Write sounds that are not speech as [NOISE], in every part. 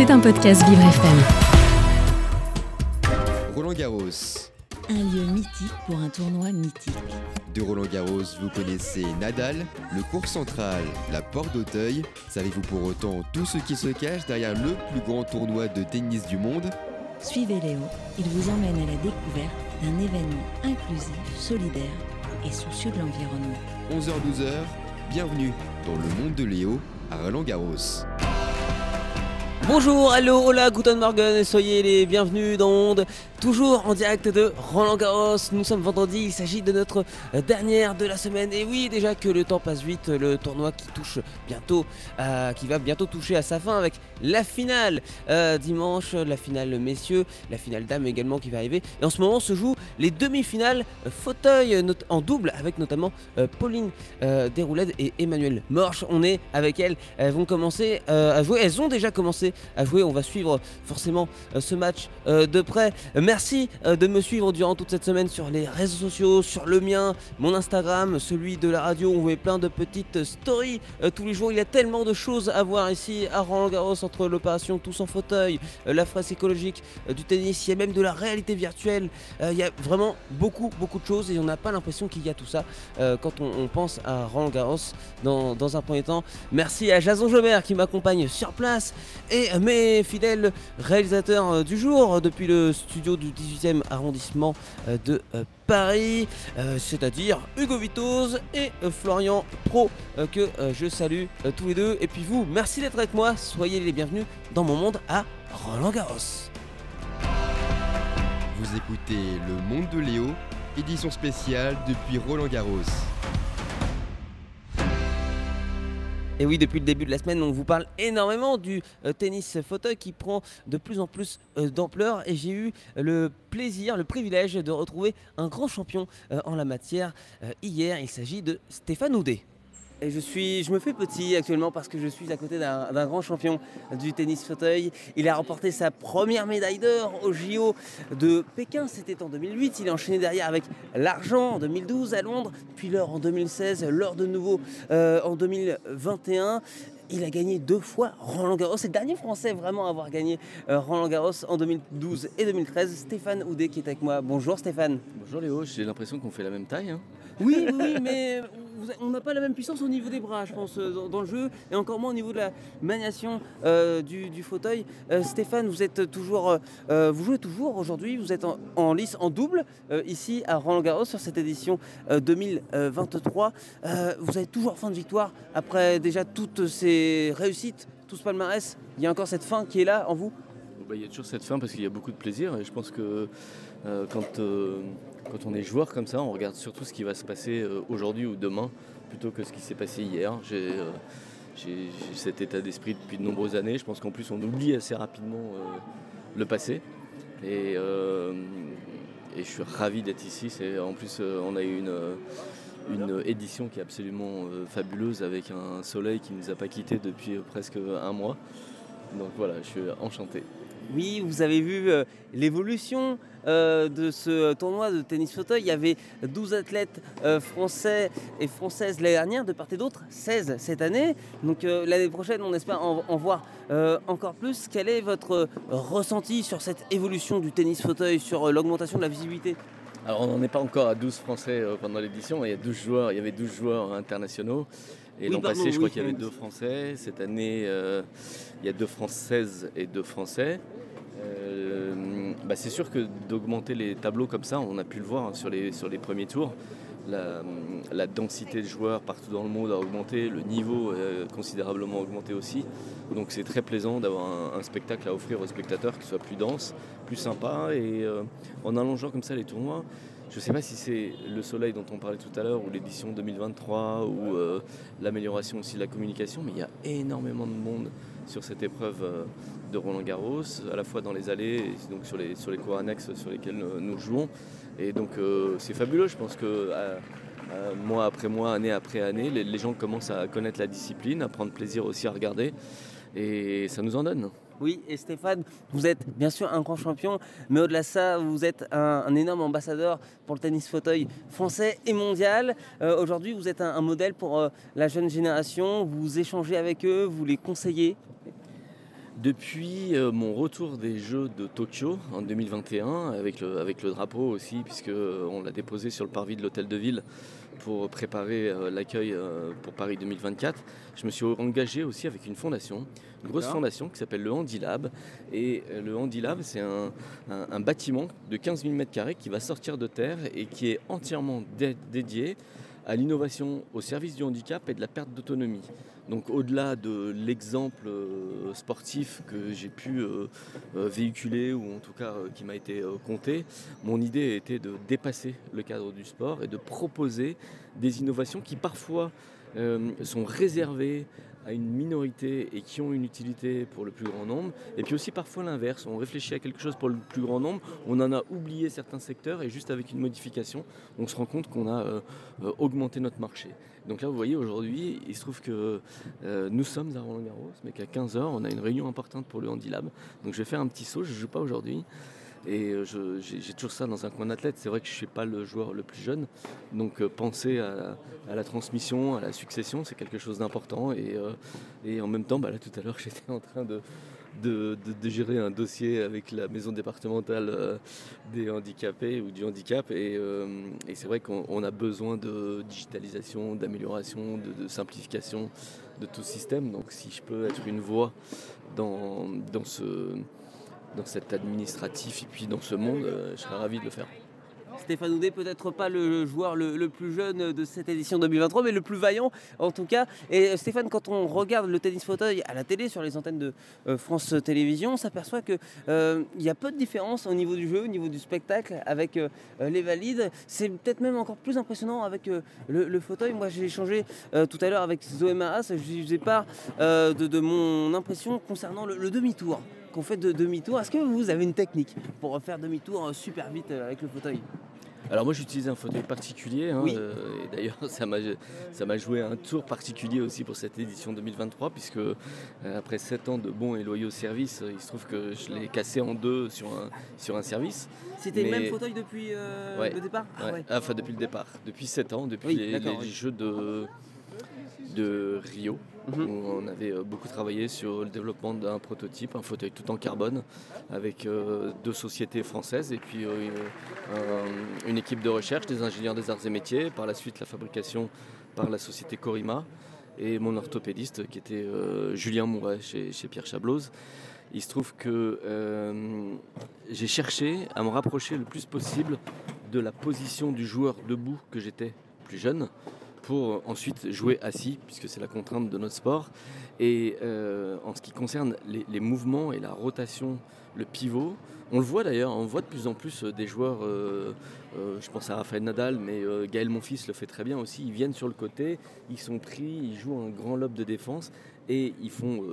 C'est un podcast Vivre FM. Roland Garros. Un lieu mythique pour un tournoi mythique. De Roland Garros, vous connaissez Nadal, le cours central, la porte d'Auteuil. Savez-vous pour autant tout ce qui se cache derrière le plus grand tournoi de tennis du monde? Suivez Léo, il vous emmène à la découverte d'un événement inclusif, solidaire et soucieux de l'environnement. 11h-12h, bienvenue dans le monde de Léo à Roland Garros. Bonjour, hello, hola, guten morgen, soyez les bienvenus dans Onde, toujours en direct de Roland Garros. Nous sommes vendredi, il s'agit de notre euh, dernière de la semaine. Et oui, déjà que le temps passe vite, le tournoi qui touche bientôt, euh, qui va bientôt toucher à sa fin avec la finale euh, dimanche, la finale messieurs, la finale dames également qui va arriver. Et en ce moment se jouent les demi-finales fauteuil en double avec notamment Pauline Desrouledes et Emmanuel Morche. On est avec elles, elles vont commencer à jouer, elles ont déjà commencé à jouer. On va suivre forcément euh, ce match euh, de près. Merci euh, de me suivre durant toute cette semaine sur les réseaux sociaux, sur le mien, mon Instagram, celui de la radio. On met plein de petites stories tous les jours. Il y a tellement de choses à voir ici à Roland Garros entre l'opération Tous en fauteuil, la fraise écologique, du tennis. Il y a même de la réalité virtuelle. Il y a vraiment beaucoup, beaucoup de choses et on n'a pas l'impression qu'il y a tout ça quand on, pense à Roland Garros dans, dans un premier temps. Merci à Jason Jobert qui m'accompagne sur place et mes fidèles réalisateurs euh, du jour euh, depuis le studio du 18e arrondissement euh, de Paris, c'est-à-dire Hugo Vitoz et Florian Pro que je salue tous les deux. Et puis vous, merci d'être avec moi, soyez les bienvenus dans mon monde à Roland Garros. Vous écoutez Le Monde de Léo, édition spéciale depuis Roland Garros. Et oui, depuis le début de la semaine, on vous parle énormément du euh, tennis fauteuil qui prend de plus en plus euh, d'ampleur. Et j'ai eu le plaisir, le privilège de retrouver un grand champion euh, en la matière hier. Il s'agit de Stéphane Houdet. Et je, suis, je me fais petit actuellement parce que je suis à côté d'un grand champion du tennis fauteuil. Il a remporté sa première médaille d'or au JO de Pékin, c'était en 2008. Il a enchaîné derrière avec l'argent en 2012 à Londres, puis l'or en 2016, l'or de nouveau euh, en 2021 il a gagné deux fois Roland Garros. C'est le dernier Français vraiment à avoir gagné euh, Roland Garros en 2012 et 2013. Stéphane Houdet qui est avec moi. Bonjour Stéphane. Bonjour Léo, j'ai l'impression qu'on fait la même taille. Hein. Oui, oui, mais on n'a pas la même puissance au niveau des bras, je pense, euh, dans, le jeu, et encore moins au niveau de la maniation euh, du, fauteuil. Euh, Stéphane, vous êtes toujours, vous jouez toujours aujourd'hui, vous êtes en, lice, en double, ici à Roland Garros sur cette édition 2023. vous avez toujours fin de victoire après déjà toutes ces réussites, tout ce palmarès. Il y a encore cette fin qui est là en vous. Bah, il y a toujours cette fin parce qu'il y a beaucoup de plaisir, et je pense que quand quand on est joueur comme ça, on regarde surtout ce qui va se passer euh, aujourd'hui ou demain plutôt que ce qui s'est passé hier. Euh, j'ai cet état d'esprit depuis de nombreuses années. Je pense qu'en plus on oublie assez rapidement euh, le passé. Et, je suis ravi d'être ici. En plus on a eu une, édition qui est absolument fabuleuse avec un soleil qui ne nous a pas quittés depuis presque un mois. Donc voilà, je suis enchanté. Oui, vous avez vu l'évolution euh, de ce tournoi de tennis fauteuil. Il y avait 12 athlètes euh, français et françaises l'année dernière, de part et d'autre, 16 cette année. Donc l'année prochaine, on espère en, voir encore plus. Quel est votre ressenti sur cette évolution du tennis fauteuil, sur l'augmentation de la visibilité? Alors on n'en est pas encore à 12 Français pendant l'édition, il y a 12 joueurs, il y avait 12 joueurs internationaux. Et l'an passé, je crois qu'il y avait deux Français. Cette année, il y a deux Françaises et deux Français. Euh, bah, c'est sûr que d'augmenter les tableaux comme ça, on a pu le voir sur, les, premiers tours, la, densité de joueurs partout dans le monde a augmenté, le niveau a considérablement augmenté aussi. Donc c'est très plaisant d'avoir un, spectacle à offrir aux spectateurs qui soit plus dense, plus sympa. Et euh, en allongeant comme ça les tournois, je ne sais pas si c'est le soleil dont on parlait tout à l'heure, ou l'édition 2023, ou euh, l'amélioration aussi de la communication, mais il y a énormément de monde sur cette épreuve euh, de Roland Garros, à la fois dans les allées et donc sur les, sur les cours annexes sur lesquels nous jouons. Et donc euh, c'est fabuleux, je pense que mois après mois, année après année, les gens commencent à connaître la discipline, à prendre plaisir aussi à regarder, et ça nous en donne. Oui, et Stéphane, vous êtes bien sûr un grand champion, mais au-delà de ça, vous êtes un, énorme ambassadeur pour le tennis fauteuil français et mondial. Euh, aujourd'hui, vous êtes un, modèle pour la jeune génération, vous échangez avec eux, vous les conseillez depuis euh, mon retour des Jeux de Tokyo en 2021, avec le, avec le drapeau aussi, puisqu'on l'a déposé sur le parvis de l'hôtel de ville pour préparer euh, l'accueil euh, pour Paris 2024, je me suis engagé aussi avec une fondation, une grosse fondation qui s'appelle le Handilab. Et le Handilab, c'est un, bâtiment de 15 000 m2 qui va sortir de terre et qui est entièrement dédié à l'innovation au service du handicap et de la perte d'autonomie. Donc au-delà de l'exemple euh, sportif que j'ai pu euh, euh, véhiculer ou en tout cas qui m'a été compté, mon idée était de dépasser le cadre du sport et de proposer des innovations qui parfois sont réservées à une minorité et qui ont une utilité pour le plus grand nombre. Et puis aussi parfois l'inverse, on réfléchit à quelque chose pour le plus grand nombre, on en a oublié certains secteurs et juste avec une modification, on se rend compte qu'on a euh, euh, augmenté notre marché. Donc là, vous voyez, aujourd'hui, il se trouve que euh, nous sommes à Roland Garros, mais qu'à 15h, on a une réunion importante pour le Handilab. Donc je vais faire un petit saut, je ne joue pas aujourd'hui. Et euh, j'ai toujours ça dans un coin d'athlète. C'est vrai que je ne suis pas le joueur le plus jeune. Donc euh, penser à, la transmission, à la succession, c'est quelque chose d'important. Et, euh, en même temps, bah, là tout à l'heure, [LAUGHS] j'étais en train de, de, gérer un dossier avec la maison départementale des handicapés ou du handicap. Et, c'est vrai qu'on a besoin de digitalisation, d'amélioration, de, simplification de tout ce système. Donc si je peux être une voix dans, dans ce dans cet administratif et puis dans ce monde, euh, je serais ravi de le faire. Stéphane Houdet, peut-être pas le joueur le, plus jeune de cette édition 2023, mais le plus vaillant en tout cas. Et euh, Stéphane, quand on regarde le tennis fauteuil à la télé, sur les antennes de euh, France Télévisions, on s'aperçoit qu'il il y a peu de différence au niveau du jeu, au niveau du spectacle avec les valides. C'est peut-être même encore plus impressionnant avec le, fauteuil. Moi, j'ai échangé tout à l'heure avec Zoé je faisais part de, mon impression concernant le demi-tour qu'on fait de demi-tour. Est-ce que vous avez une technique pour faire demi-tour euh, super vite euh, avec le fauteuil? Alors moi j'utilise un fauteuil particulier, hein, euh, et d'ailleurs [LAUGHS] ça m'a joué un tour particulier aussi pour cette édition 2023, puisque après 7 ans de bons et loyaux services, il se trouve que je l'ai cassé en deux sur un, sur un service. C'était le même fauteuil depuis le départ? Ah Enfin depuis le départ, depuis 7 ans, depuis les, jeux de, de Rio. Mhm. on avait euh, beaucoup travaillé sur le développement d'un prototype, un fauteuil tout en carbone, avec euh, deux sociétés françaises et puis euh, une équipe de recherche, des ingénieurs des arts et métiers, par la suite la fabrication par la société Corima et mon orthopédiste qui était Julien Mouret chez, Pierre Chabloz. Il se trouve que j'ai cherché à me rapprocher le plus possible de la position du joueur debout que j'étais plus jeune pour ensuite jouer assis, puisque c'est la contrainte de notre sport. Et euh, en ce qui concerne les, mouvements et la rotation, le pivot, on le voit d'ailleurs, on voit de plus en plus euh, des joueurs, euh, je pense à Rafael Nadal, mais Gaël Monfils le fait très bien aussi, ils viennent sur le côté, ils sont pris, ils jouent un grand lobe de défense et ils font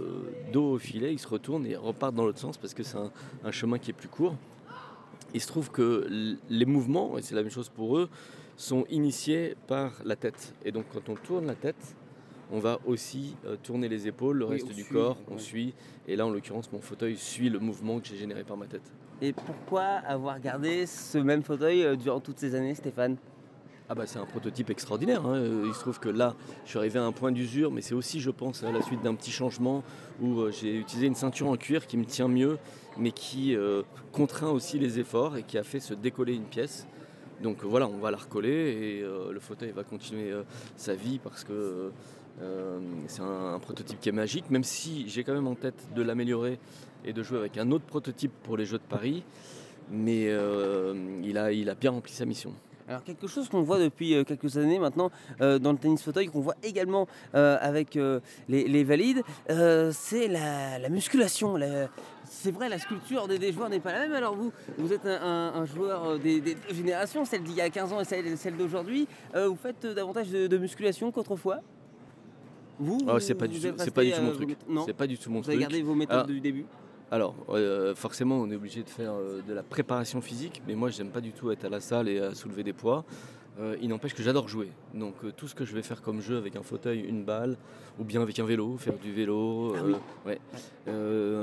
dos au filet, ils se retournent et repartent dans l'autre sens parce que c'est un chemin qui est plus court. Il se trouve que les mouvements, et c'est la même chose pour eux, sont initiés par la tête. Et donc quand on tourne la tête, on va aussi euh, tourner les épaules, le reste du corps, on suit. Et là, en l'occurrence, mon fauteuil suit le mouvement que j'ai généré par ma tête. Et pourquoi avoir gardé ce même fauteuil euh, durant toutes ces années, Stéphane? Ah bah c'est un prototype extraordinaire. Hein. Euh, il se trouve que là, je suis arrivé à un point d'usure, mais c'est aussi, je pense, à la suite d'un petit changement où j'ai utilisé une ceinture en cuir qui me tient mieux, mais qui contraint aussi les efforts et qui a fait se décoller une pièce. Donc voilà, on va la recoller et euh, le fauteuil va continuer euh, sa vie parce que euh, c'est un, prototype qui est magique, même si j'ai quand même en tête de l'améliorer et de jouer avec un autre prototype pour les Jeux de Paris, mais il, a, bien rempli sa mission. Alors quelque chose qu'on voit depuis euh, quelques années maintenant euh, dans le tennis fauteuil, qu'on voit également euh, avec les, valides, c'est la, musculation. C'est vrai, la sculpture des, joueurs n'est pas la même. Alors vous, vous êtes un, joueur des, deux générations, celle d'il y a 15 ans et celle, d'aujourd'hui. vous faites davantage de, musculation qu'autrefois? Vous, oh, c'est pas, du, pas du tout mon truc. C'est pas du tout mon vous Avez gardé vos méthodes ah. du début? Alors, euh, forcément, on est obligé de faire euh, de la préparation physique, mais moi, j'aime pas du tout être à la salle et à soulever des poids. Euh, il n'empêche que j'adore jouer. Donc, tout ce que je vais faire comme jeu avec un fauteuil, une balle, ou bien avec un vélo, faire du vélo, ah ouais.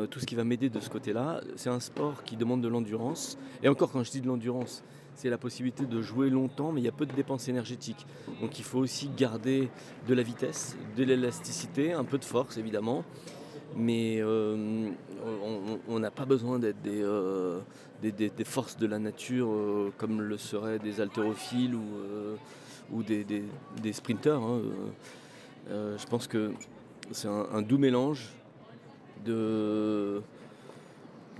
tout ce qui va m'aider de ce côté-là, c'est un sport qui demande de l'endurance. Et encore, quand je dis de l'endurance, c'est la possibilité de jouer longtemps, mais il y a peu de dépenses énergétiques. Donc, il faut aussi garder de la vitesse, de l'élasticité, un peu de force, évidemment mais euh, on n'a pas besoin d'être des, euh, des, forces de la nature euh, comme le seraient des haltérophiles ou, ou des, des, sprinteurs. Hein, je pense que c'est un, doux mélange de,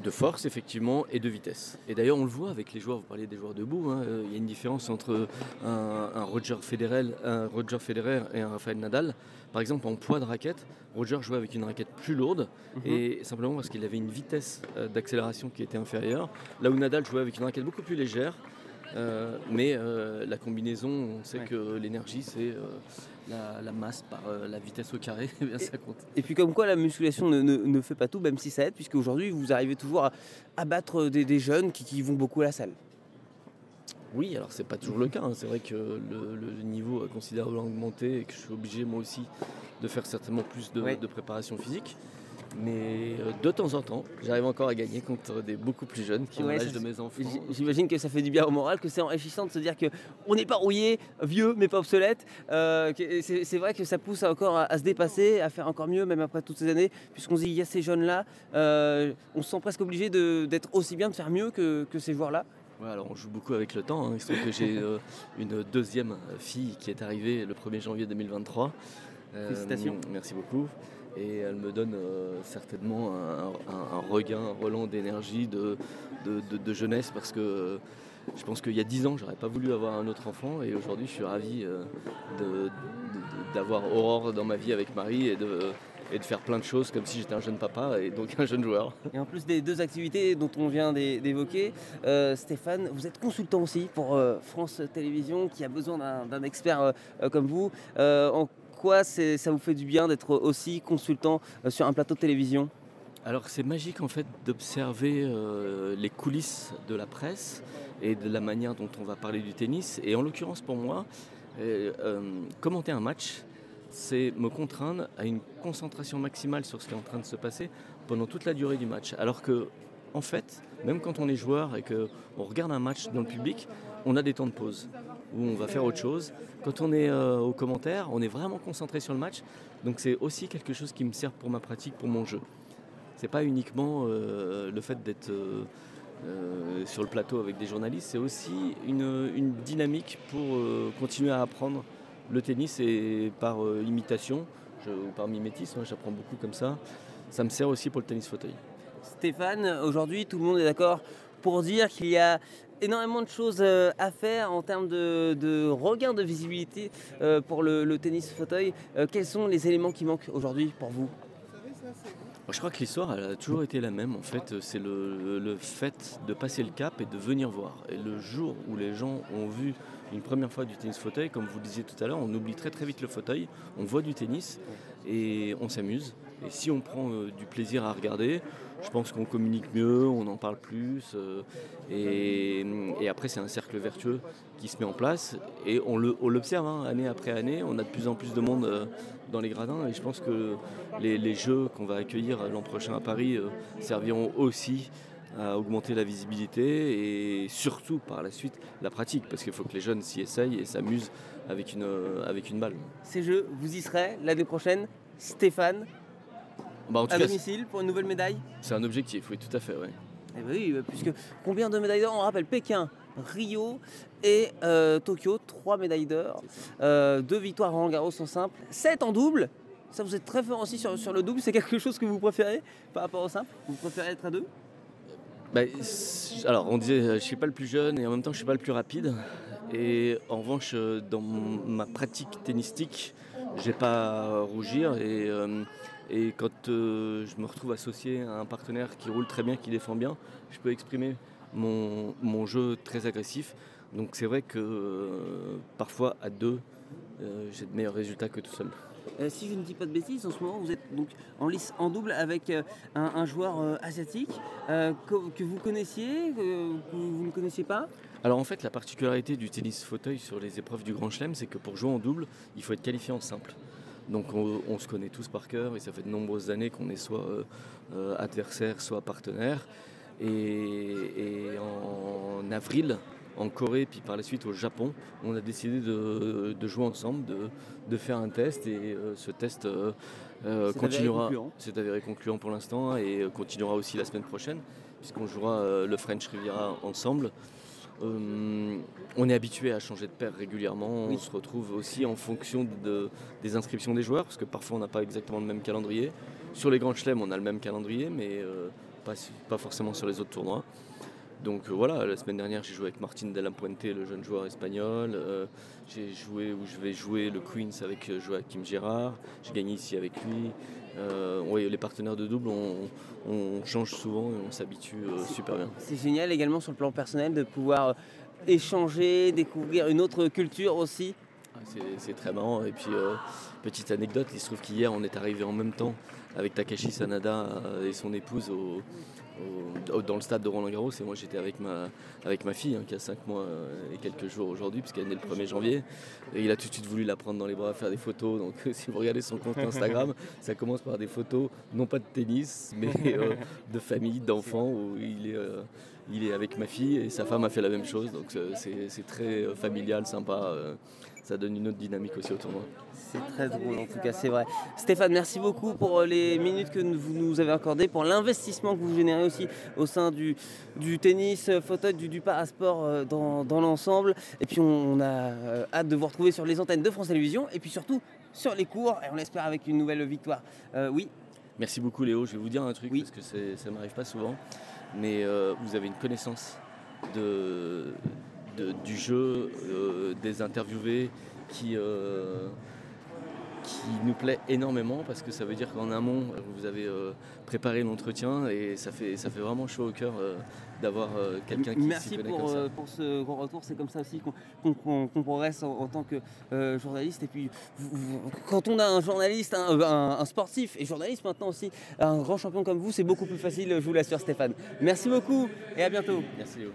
de force effectivement et de vitesse. Et d'ailleurs on le voit avec les joueurs, vous parlez des joueurs debout, hein, il y a une différence entre un, Roger Federer, un Roger Federer et un Rafael Nadal. Par exemple en poids de raquette, Roger jouait avec une raquette plus lourde mhm. et simplement parce qu'il avait une vitesse euh, d'accélération qui était inférieure, là où Nadal jouait avec une raquette beaucoup plus légère. Euh, mais euh, la combinaison, on sait que l'énergie, c'est la, masse par la vitesse au carré, [LAUGHS] eh bien ça compte. Et puis comme quoi la musculation ne, fait pas tout, même si ça aide, puisque aujourd'hui vous arrivez toujours à, battre des, jeunes qui, vont beaucoup à la salle. Oui, alors c'est pas toujours le cas. Hein. C'est vrai que le, niveau a considérablement augmenté et que je suis obligé moi aussi de faire certainement plus de préparation physique. Mais euh, de temps en temps, j'arrive encore à gagner contre des beaucoup plus jeunes qui ont l'âge de mes enfants. J'imagine que ça fait du bien au moral, que c'est enrichissant de se dire qu'on n'est pas rouillé, vieux mais pas obsolète. Euh, c'est vrai que ça pousse encore à, se dépasser, à faire encore mieux, même après toutes ces années, puisqu'on se dit il y a ces jeunes-là, euh, on se sent presque obligé d'être aussi bien, de faire mieux que, ces joueurs-là. Ouais, alors on joue beaucoup avec le temps. Hein. Il se trouve que j'ai une deuxième fille qui est arrivée le 1er janvier 2023. Félicitations. Merci beaucoup et elle me donne euh, certainement un, regain, un relan d'énergie, de, de, jeunesse parce que euh, je pense qu'il y a dix ans, j'aurais pas voulu avoir un autre enfant et aujourd'hui je suis ravi euh, d'avoir Aurore dans ma vie avec Marie et de, et de faire plein de choses comme si j'étais un jeune papa et donc un jeune joueur. Et en plus des deux activités dont on vient d'évoquer, Stéphane, vous êtes consultant aussi pour France Télévisions qui a besoin d'un expert comme vous ça vous fait du bien d'être aussi consultant euh, sur un plateau de télévision? Alors c'est magique en fait d'observer euh, les coulisses de la presse et de la manière dont on va parler du tennis. Et en l'occurrence pour moi, euh, commenter un match, c'est me contraindre à une concentration maximale sur ce qui est en train de se passer pendant toute la durée du match. Alors que en fait, même quand on est joueur et qu'on regarde un match dans le public, on a des temps de pause où on va faire autre chose. Quand on est euh, aux commentaires, on est vraiment concentré sur le match. Donc c'est aussi quelque chose qui me sert pour ma pratique, pour mon jeu. C'est pas uniquement euh, le fait d'être euh, sur le plateau avec des journalistes, c'est aussi une, dynamique pour continuer à apprendre le tennis et par imitation ou par mimétisme, hein, j'apprends beaucoup comme ça. Ça me sert aussi pour le tennis fauteuil. Stéphane, aujourd'hui tout le monde est d'accord pour dire qu'il y a énormément de choses euh, à faire en termes de, regain de visibilité euh, pour le, tennis fauteuil. Euh, quels sont les éléments qui manquent aujourd'hui pour vous? Je crois que l'histoire a toujours été la même. En fait, c'est le, fait de passer le cap et de venir voir. Et le jour où les gens ont vu une première fois du tennis fauteuil, comme vous le disiez tout à l'heure, on oublie très très vite le fauteuil, on voit du tennis et on s'amuse. Et si on prend du plaisir à regarder, je pense qu'on communique mieux, on en parle plus. Euh, et, après, c'est un cercle vertueux qui se met en place. Et on l'observe hein, année après année. On a de plus en plus de monde euh, dans les gradins. Et je pense que les, jeux qu'on va accueillir l'an prochain à Paris euh, serviront aussi à augmenter la visibilité et surtout par la suite la pratique parce qu'il faut que les jeunes s'y essayent et s'amusent avec une, avec une balle. Ces jeux, vous y serez l'année prochaine Stéphane, bah, à domicile pour une nouvelle médaille? C'est un objectif, oui, tout à fait, eh ben oui. puisque combien de médailles d'or? On rappelle Pékin, Rio et euh, Tokyo, trois médailles d'or, euh, deux victoires en Garros en simple, sept en double. Ça, vous êtes très fort aussi sur, sur le double. C'est quelque chose que vous préférez par rapport au simple? Vous préférez être à deux? Bah, alors, on disait, je suis pas le plus jeune et en même temps, je suis pas le plus rapide. Et en revanche, euh, dans ma pratique tennistique, j'ai pas à rougir et et quand euh, je me retrouve associé à un partenaire qui roule très bien, qui défend bien, je peux exprimer mon, jeu très agressif. Donc c'est vrai que euh, parfois à deux, euh, j'ai de meilleurs résultats que tout seul. si je ne dis pas de bêtises, en ce moment vous êtes donc en lice en double avec un, joueur asiatique que, vous connaissiez, que vous ne connaissiez pas? Alors en fait la particularité du tennis fauteuil sur les épreuves du Grand Chelem c'est que pour jouer en double il faut être qualifié en simple. Donc on, se connaît tous par cœur et ça fait de nombreuses années qu'on est soit euh, euh, adversaire, soit partenaire. Et, en avril, en Corée, puis par la suite au Japon, on a décidé de, jouer ensemble, de, faire un test et ce test continuera. C'est avéré concluant pour l'instant et continuera aussi la semaine prochaine, puisqu'on jouera le French Riviera ensemble. Euh, on est habitué à changer de paire régulièrement. On se retrouve aussi en fonction des inscriptions des joueurs, parce que parfois on n'a pas exactement le même calendrier. Sur les grands chelems, on a le même calendrier, mais euh, pas, forcément sur les autres tournois. Donc euh, voilà, la semaine dernière, j'ai joué avec Martin de la Puente, le jeune joueur espagnol. j'ai joué où je vais jouer le Queens avec Joachim Gérard. J'ai gagné ici avec lui. Euh, les partenaires de double, on, change souvent et on s'habitue euh, super bien. C'est génial également sur le plan personnel de pouvoir euh, échanger, découvrir une autre culture aussi. Ah, c'est très marrant. Et puis, petite anecdote, il se trouve qu'hier, on est arrivé en même temps avec Takashi Sanada et son épouse au, dans le stade de Roland Garros. Et moi, j'étais avec ma, avec ma fille, hein, qui a 5 mois et quelques jours aujourd'hui, puisqu'elle est née le 1er janvier. Et il a tout de suite voulu la prendre dans les bras, faire des photos. Donc, [LAUGHS] si vous regardez son compte Instagram, ça commence par des photos, non pas de tennis, mais [LAUGHS] euh, de famille, d'enfants, où il est, euh, il est avec ma fille et sa femme a fait la même chose. Donc, euh, c'est très familial, sympa ça donne une autre dynamique aussi au tournoi. C'est très drôle en tout cas, c'est vrai. Stéphane, merci beaucoup pour euh, les minutes que vous nous avez accordées, pour l'investissement que vous générez aussi au sein du, du tennis, euh, fauteuil, du, du parasport euh, dans, dans l'ensemble. Et puis on, a hâte de vous retrouver sur les antennes de France Télévisions et puis surtout sur les cours, et on l'espère avec une nouvelle victoire. oui Merci beaucoup Léo, je vais vous dire un truc parce que ça ne m'arrive pas souvent, mais vous avez une connaissance de, du jeu, euh, des interviewés qui, euh, qui nous plaît énormément parce que ça veut dire qu'en amont, vous avez euh, préparé l'entretien et ça fait, ça fait vraiment chaud au cœur d'avoir quelqu'un qui Merci pour, comme ça. pour ce grand retour, c'est comme ça aussi qu'on progresse en, tant que journaliste. Et puis, quand on a un journaliste, un, un, sportif et journaliste maintenant aussi, un grand champion comme vous, c'est beaucoup plus facile, je vous l'assure Stéphane. Merci beaucoup et à bientôt. Merci Léo.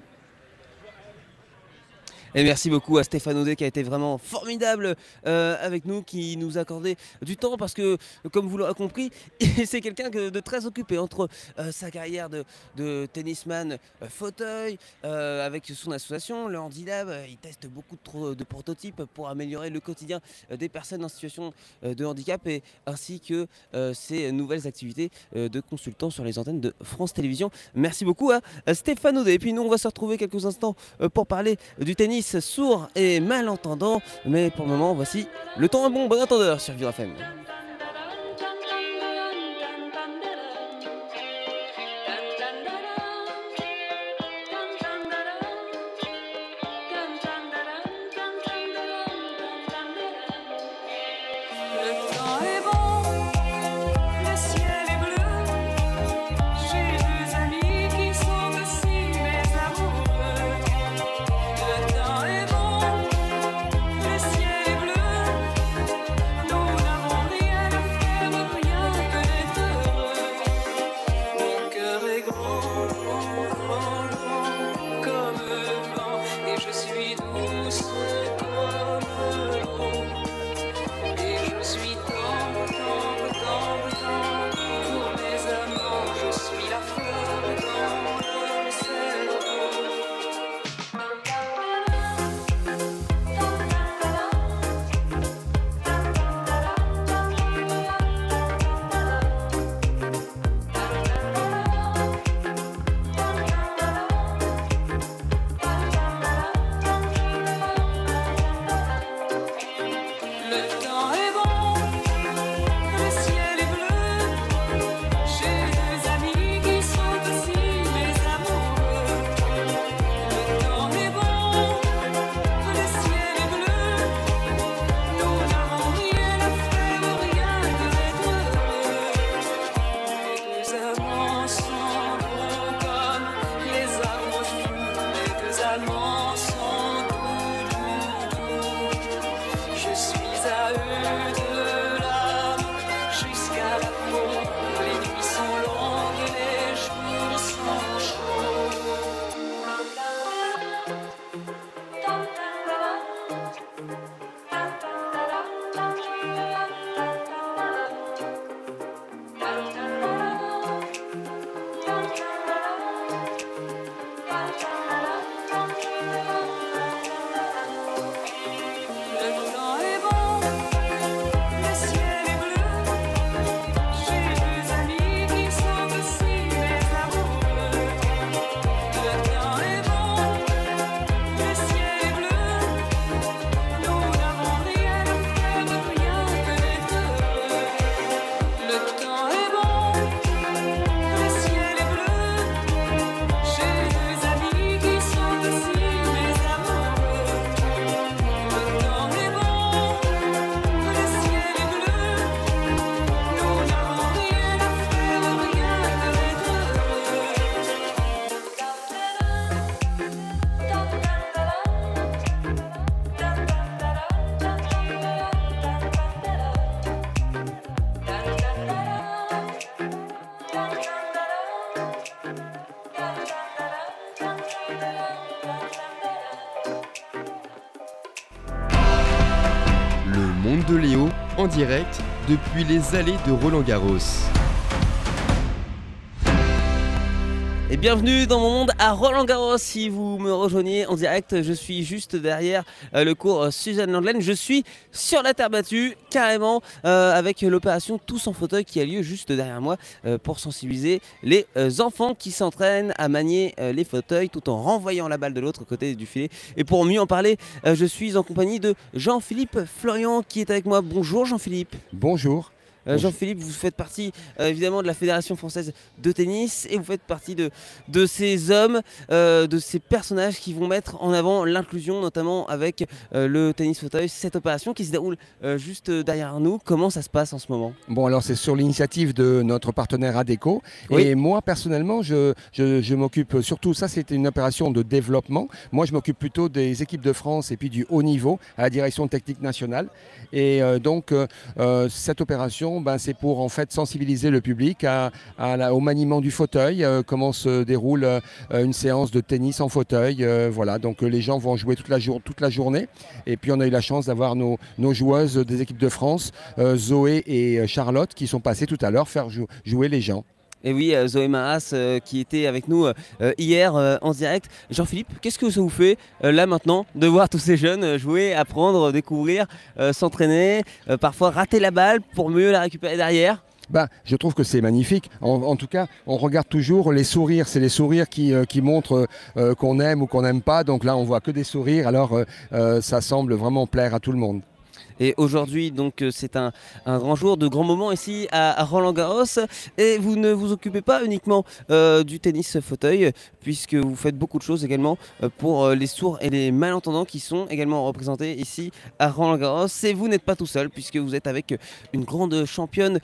Et merci beaucoup à Stéphane Audet qui a été vraiment formidable euh, avec nous, qui nous a accordé du temps parce que, comme vous l'aurez compris, [LAUGHS] c'est quelqu'un de très occupé entre euh, sa carrière de, tennisman euh, fauteuil, avec son association, le Handilab. Il teste beaucoup de, de, prototypes pour améliorer le quotidien des personnes en situation de handicap et ainsi que ses nouvelles activités de consultant sur les antennes de France Télévisions. Merci beaucoup à Stéphane Audet. Et puis nous, on va se retrouver quelques instants pour parler du tennis sourd et malentendant. Mais pour le moment, voici le temps est bon, bon entendeur sur Vivre FM. De Léo en direct depuis les allées de Roland Garros. Et bienvenue dans mon monde à Roland Garros. Si vous me rejoignez en direct, je suis juste derrière euh, le cours euh, Suzanne Langlaine. Je suis sur la terre battue, carrément, euh, avec l'opération Tous en fauteuil qui a lieu juste derrière moi pour sensibiliser les enfants qui s'entraînent à manier les fauteuils tout en renvoyant la balle de l'autre côté du filet. Et pour mieux en parler, je suis en compagnie de Jean-Philippe Florian qui est avec moi. Bonjour Jean-Philippe. Bonjour. Euh, Jean-Philippe, vous faites partie euh, évidemment de la Fédération française de tennis et vous faites partie de, de ces hommes, euh, de ces personnages qui vont mettre en avant l'inclusion, notamment avec le tennis fauteuil, cette opération qui se déroule juste derrière nous. Comment ça se passe en ce moment? Bon, alors c'est sur l'initiative de notre partenaire ADECO. Et moi, personnellement, je, je, m'occupe surtout, ça c'était une opération de développement. Moi, je m'occupe plutôt des équipes de France et puis du haut niveau à la direction technique nationale. Et donc, cette opération, ben, c'est pour en fait sensibiliser le public au maniement du fauteuil, euh, comment se déroule euh, une séance de tennis en fauteuil. Euh, voilà, donc les gens vont jouer toute la, toute la, journée. Et puis on a eu la chance d'avoir nos, joueuses des équipes de France, Zoé et Charlotte, qui sont passées tout à l'heure faire jouer les gens. Et oui, Zoé Maas qui était avec nous hier en direct. Jean-Philippe, qu'est-ce que ça vous fait là maintenant de voir tous ces jeunes jouer, apprendre, découvrir, s'entraîner, parfois rater la balle pour mieux la récupérer derrière? Bah, je trouve que c'est magnifique. En, tout cas, on regarde toujours les sourires. C'est les sourires qui, qui montrent qu'on aime ou qu'on n'aime pas. Donc là, on voit que des sourires. Alors, ça semble vraiment plaire à tout le monde. Et aujourd'hui, donc, euh, c'est un, grand jour de grands moments ici à, Roland Garros. Et vous ne vous occupez pas uniquement euh, du tennis fauteuil, puisque vous faites beaucoup de choses également euh, pour les sourds et les malentendants qui sont également représentés ici à Roland Garros. Et vous n'êtes pas tout seul, puisque vous êtes avec une grande championne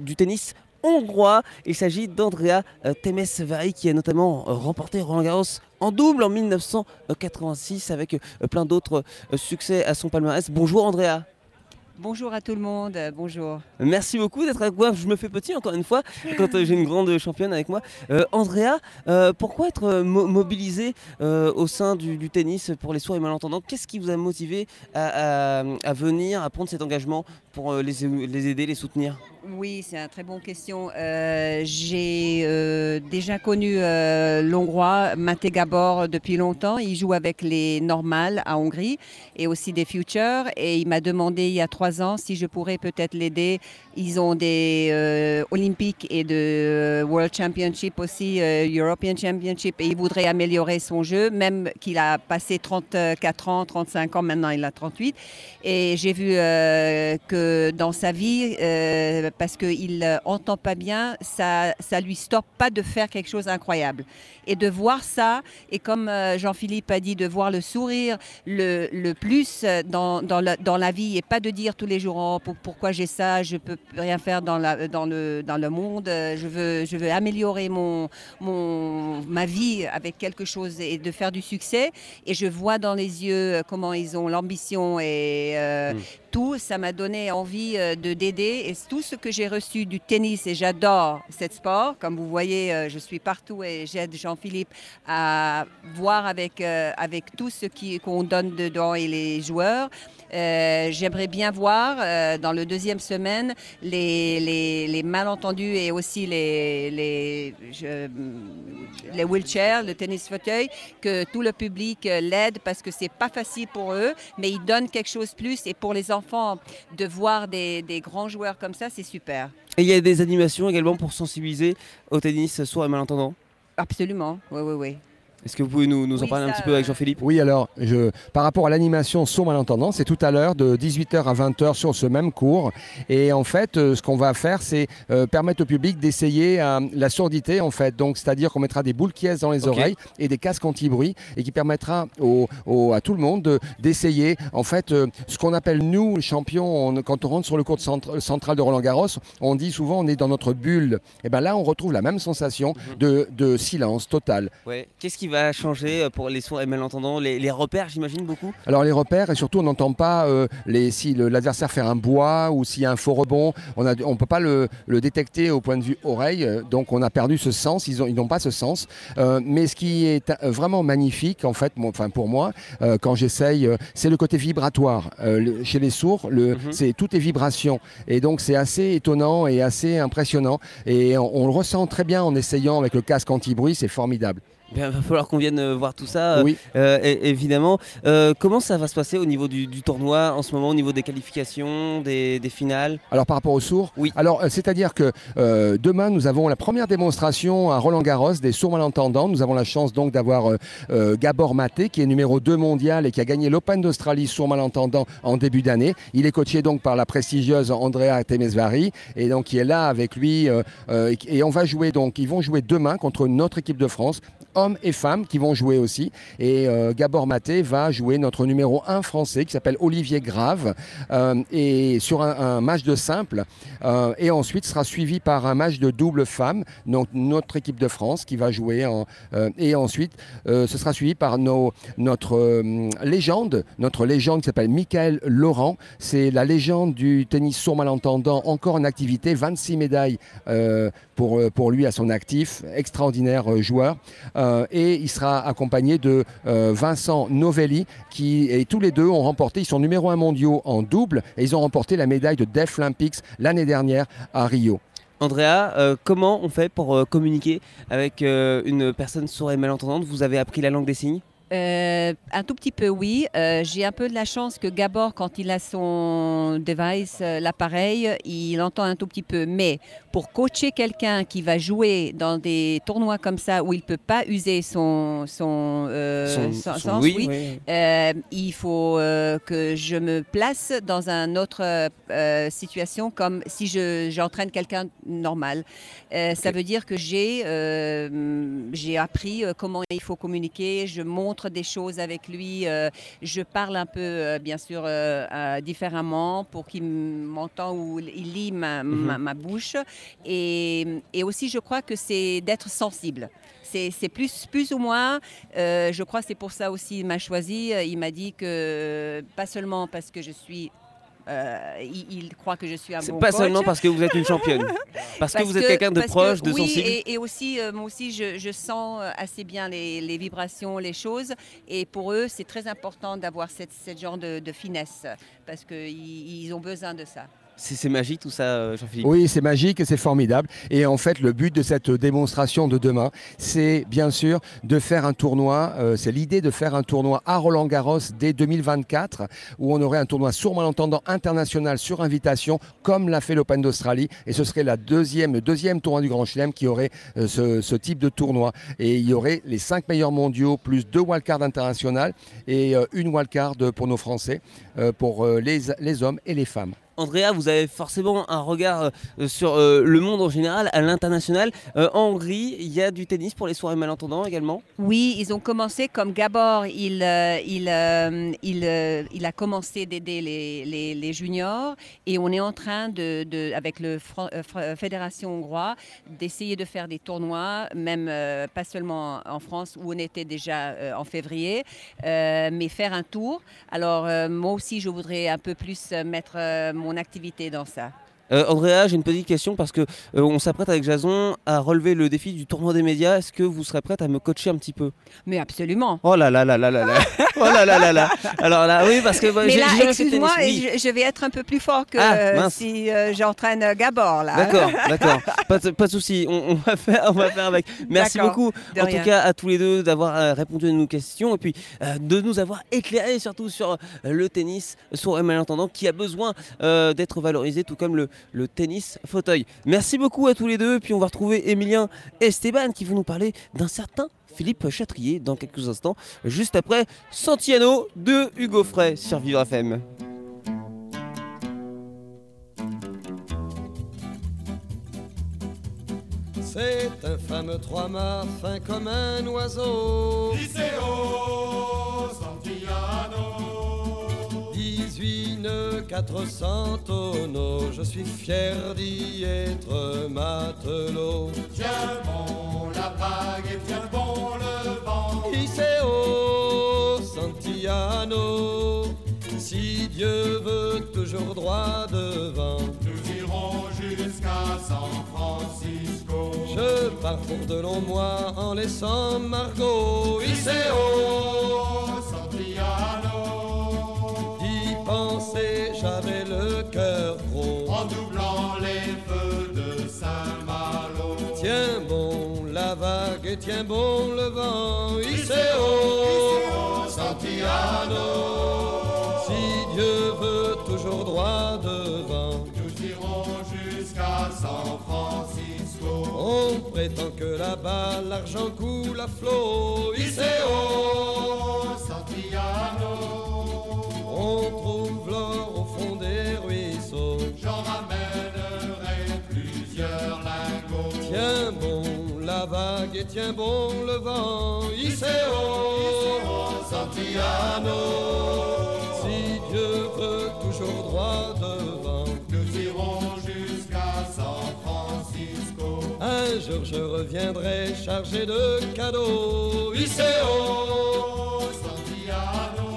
du tennis hongrois. Il s'agit d'Andrea Temesvari qui a notamment remporté Roland Garros en double en 1986 avec euh, plein d'autres euh, succès à son palmarès. Bonjour Andrea. Bonjour à tout le monde, bonjour. Merci beaucoup d'être avec moi. Je me fais petit encore une fois quand euh, j'ai une grande championne avec moi. Andrea, pourquoi être mobilisé au sein du, tennis pour les sourds et malentendants? Qu'est-ce qui vous a motivé à, venir, à prendre cet engagement pour les aider, les soutenir? Oui, c'est une très bonne question. Euh, j'ai euh, déjà connu euh, l'Hongrois Mate Gabor depuis longtemps. Il joue avec les Normales à Hongrie et aussi des Futures. Et il m'a demandé il y a trois si je pourrais peut-être l'aider. Ils ont des Olympiques et de World Championship aussi, European Championship. Et il voudrait améliorer son jeu, même qu'il a passé 34 ans, 35 ans, maintenant il a 38. Et j'ai vu que dans sa vie, parce qu'il n'entend euh, pas bien, ça ne lui stoppe pas de faire quelque chose d'incroyable. Et de voir ça, et comme euh, Jean-Philippe a dit, de voir le sourire le, plus euh, dans, dans, la, vie, et pas de dire tous les jours oh, pourquoi j'ai ça, je peux rien faire dans, la, dans, le, dans le monde, je veux, je veux améliorer mon, mon, ma vie avec quelque chose et de faire du succès. Et je vois dans les yeux comment ils ont l'ambition et mm tout, ça m'a donné envie euh, de d'aider. Et tout ce que j'ai reçu du tennis, et j'adore cette sport, comme vous voyez, euh, je suis partout et j'aide Jean-Philippe à voir avec, euh, avec tout ce qu'on donne dedans et les joueurs. J'aimerais bien voir dans le deuxième semaine les, les, malentendus et aussi les, les, les wheelchairs, le tennis fauteuil, que tout le public l'aide parce que c'est pas facile pour eux, mais ils donnent quelque chose de plus. Et pour les enfants, de voir des, grands joueurs comme ça, c'est super. Et il y a des animations également pour sensibiliser au tennis sourd et malentendant? Absolument, oui, oui, oui. Est-ce que vous pouvez nous, en parler un petit peu avec Jean-Philippe? Oui, alors, je, par rapport à l'animation sourd malentendant, c'est tout à l'heure de 18h à 20h sur ce même cours. Et en fait, euh, ce qu'on va faire, c'est euh, permettre au public d'essayer euh, la sourdité, en fait. Donc, c'est-à-dire qu'on mettra des boules qui dans les oreilles et des casques anti-bruit et qui permettra à tout le monde d'essayer, en fait, ce qu'on appelle, nous, champions, quand on rentre sur le cours central de Roland-Garros, on dit souvent on est dans notre bulle. Et bien là, on retrouve la même sensation mhm. de, silence total. Ouais. Qu'est-ce qui va changer pour les sourds et malentendants les, les repères, j'imagine beaucoup? Alors les repères, et surtout on n'entend pas les, si l'adversaire fait un bois ou s'il y a un faux rebond, on ne peut pas le, détecter au point de vue oreille, donc on a perdu ce sens, ils n'ont pas ce sens. mais ce qui est vraiment magnifique, en fait, enfin pour moi, quand j'essaye, c'est le côté vibratoire. chez les sourds, le, mhm. c'est tout est vibration. Et donc c'est assez étonnant et assez impressionnant. Et on, le ressent très bien en essayant avec le casque anti-bruit, c'est formidable. [LAUGHS] Il va falloir qu'on vienne euh, voir tout ça, oui. Euh, évidemment. Euh, comment ça va se passer au niveau du, tournoi en ce moment, au niveau des qualifications, des, finales? Alors par rapport aux sourds Oui. Alors c'est-à-dire que demain, nous avons la première démonstration à Roland-Garros des sourds malentendants. Nous avons la chance donc d'avoir Gabor Maté, qui est numéro 2 mondial et qui a gagné l'Open d'Australie sourds malentendants en début d'année. Il est coaché donc par la prestigieuse Andrea Temesvari et donc qui est là avec lui. et on va jouer donc, ils vont jouer demain contre notre équipe de France hommes et femmes qui vont jouer aussi. Et euh, Gabor Maté va jouer notre numéro 1 français qui s'appelle Olivier Grave euh, et sur un, match de simple. Euh, et ensuite sera suivi par un match de double femme, donc notre équipe de France qui va jouer. Et ensuite, ce sera suivi par nos, notre légende, notre légende qui s'appelle Michael Laurent. C'est la légende du tennis sourd malentendant encore en activité, 26 médailles pour, pour lui à son actif, extraordinaire joueur. Euh, et il sera accompagné de euh, Vincent Novelli qui et tous les deux ont remporté, ils sont numéro un mondiaux en double et ils ont remporté la médaille de Deaf Olympics l'année dernière à Rio. Andrea, euh, comment on fait pour communiquer avec une personne sourde et malentendante? Vous avez appris la langue des signes? Euh, un tout petit peu, oui. Euh, j'ai un peu de la chance que Gabor, quand il a son device, euh, l'appareil, il entend un tout petit peu. Mais pour coacher quelqu'un qui va jouer dans des tournois comme ça où il ne peut pas user son, son, sens, oui, il faut que je me place dans une autre situation comme si j'entraîne quelqu'un normal. Ça veut dire que j'ai appris comment il faut communiquer. Je montre des choses avec lui. Euh, je parle un peu, euh, bien sûr, euh, différemment pour qu'il m'entende ou il lit ma, mhm. bouche. Et, et, aussi, je crois que c'est d'être sensible. C'est plus, plus ou moins, je crois que c'est pour ça aussi il m'a choisi. Il m'a dit que, pas seulement parce que je suis euh, il, croit que je suis un bon pas seulement parce que vous êtes une championne, [LAUGHS] parce, que vous êtes quelqu'un de proche, de sensible. Et, et aussi, euh, moi aussi, je, sens euh, assez bien les, vibrations, les choses. Et pour eux, c'est très important d'avoir cette, genre de, finesse, parce qu'ils ils ont besoin de ça. C'est magique tout ça, euh, Jean-Philippe Oui, c'est magique et c'est formidable. Et en fait, le but de cette démonstration de demain, c'est bien sûr de faire un tournoi. Euh, c'est l'idée de faire un tournoi à Roland-Garros dès 2024, où on aurait un tournoi sourd malentendant international sur invitation, comme l'a fait l'Open d'Australie. Et ce serait le deuxième tournoi du Grand Chelem qui aurait euh, ce, type de tournoi. Et il y aurait les cinq meilleurs mondiaux, plus deux wildcards internationales et une wildcard pour nos Français, pour les hommes et les femmes. Andrea, vous avez forcément un regard euh, sur euh, le monde en général, à l'international. Euh, en Hongrie, il y a du tennis pour les soirées malentendants également? Oui, ils ont commencé comme Gabor, il, a commencé d'aider les, les, juniors et on est en train, de, avec la Fédération hongroise, d'essayer de faire des tournois, même pas seulement en France où on était déjà en février, mais faire un tour. Alors moi aussi, je voudrais un peu plus mettre mon activité dans ça. Euh, Andrea, j'ai une petite question parce que euh, on s'apprête avec Jason à relever le défi du tournoi des médias. Est-ce que vous serez prête à me coacher un petit peu? Mais absolument. Oh là là là là là là. [LAUGHS] oh là là là là. Alors là, oui, parce que bah, Mais là, excuse-moi, je, vais être un peu plus fort que ah, si euh, j'entraîne Gabor là. D'accord, [LAUGHS] d'accord. Pas, de, pas de souci. On, va faire, on va faire avec. Merci beaucoup, en tout cas, à tous les deux d'avoir répondu à nos questions et puis de nous avoir éclairé surtout sur le tennis sur un malentendant qui a besoin d'être valorisé, tout comme le le tennis fauteuil. Merci beaucoup à tous les deux. Puis on va retrouver Emilien Esteban qui va nous parler d'un certain Philippe Chatrier dans quelques instants, juste après Santiano de Hugo Frey sur Vivre FM. C'est un fameux fin comme un oiseau. 400 tonneaux, je suis fier d'y être matelot. Tiens bon la vague et tiens bon le vent. Iseo oh, Santiano, si Dieu veut toujours droit devant. Nous irons jusqu'à San Francisco. Je pars pour de longs mois en laissant Margot. Iseo penser, j'avais le cœur gros. En doublant les feux de Saint-Malo. Tiens bon la vague et tiens bon le vent. Iseo, Santiano. Si Dieu veut toujours droit devant, nous irons jusqu'à San Francisco. On prétend que là-bas l'argent coule à flot. Iseo, Tiens bon la vague et tiens bon le vent. Iseo, Santiano. Si Dieu veut toujours droit devant, nous irons jusqu'à San Francisco. Un jour je reviendrai chargé de cadeaux. Iseo, Santiano.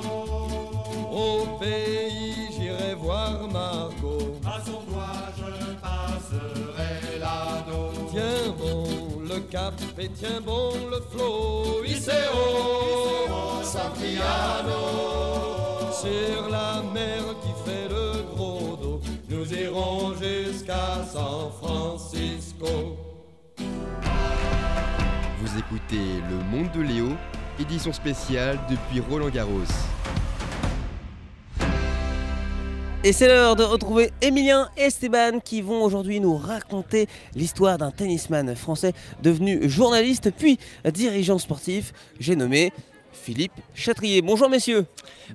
Au pays j'irai voir Margot. Cap et tiens bon le flot. Iseo, Santiano. Sur la mer qui fait le gros dos, nous irons jusqu'à San Francisco. Vous écoutez Le Monde de Léo, édition spéciale depuis Roland Garros. Et c'est l'heure de retrouver Emilien et Esteban qui vont aujourd'hui nous raconter l'histoire d'un tennisman français devenu journaliste puis dirigeant sportif. J'ai nommé Philippe Chatrier. Bonjour messieurs.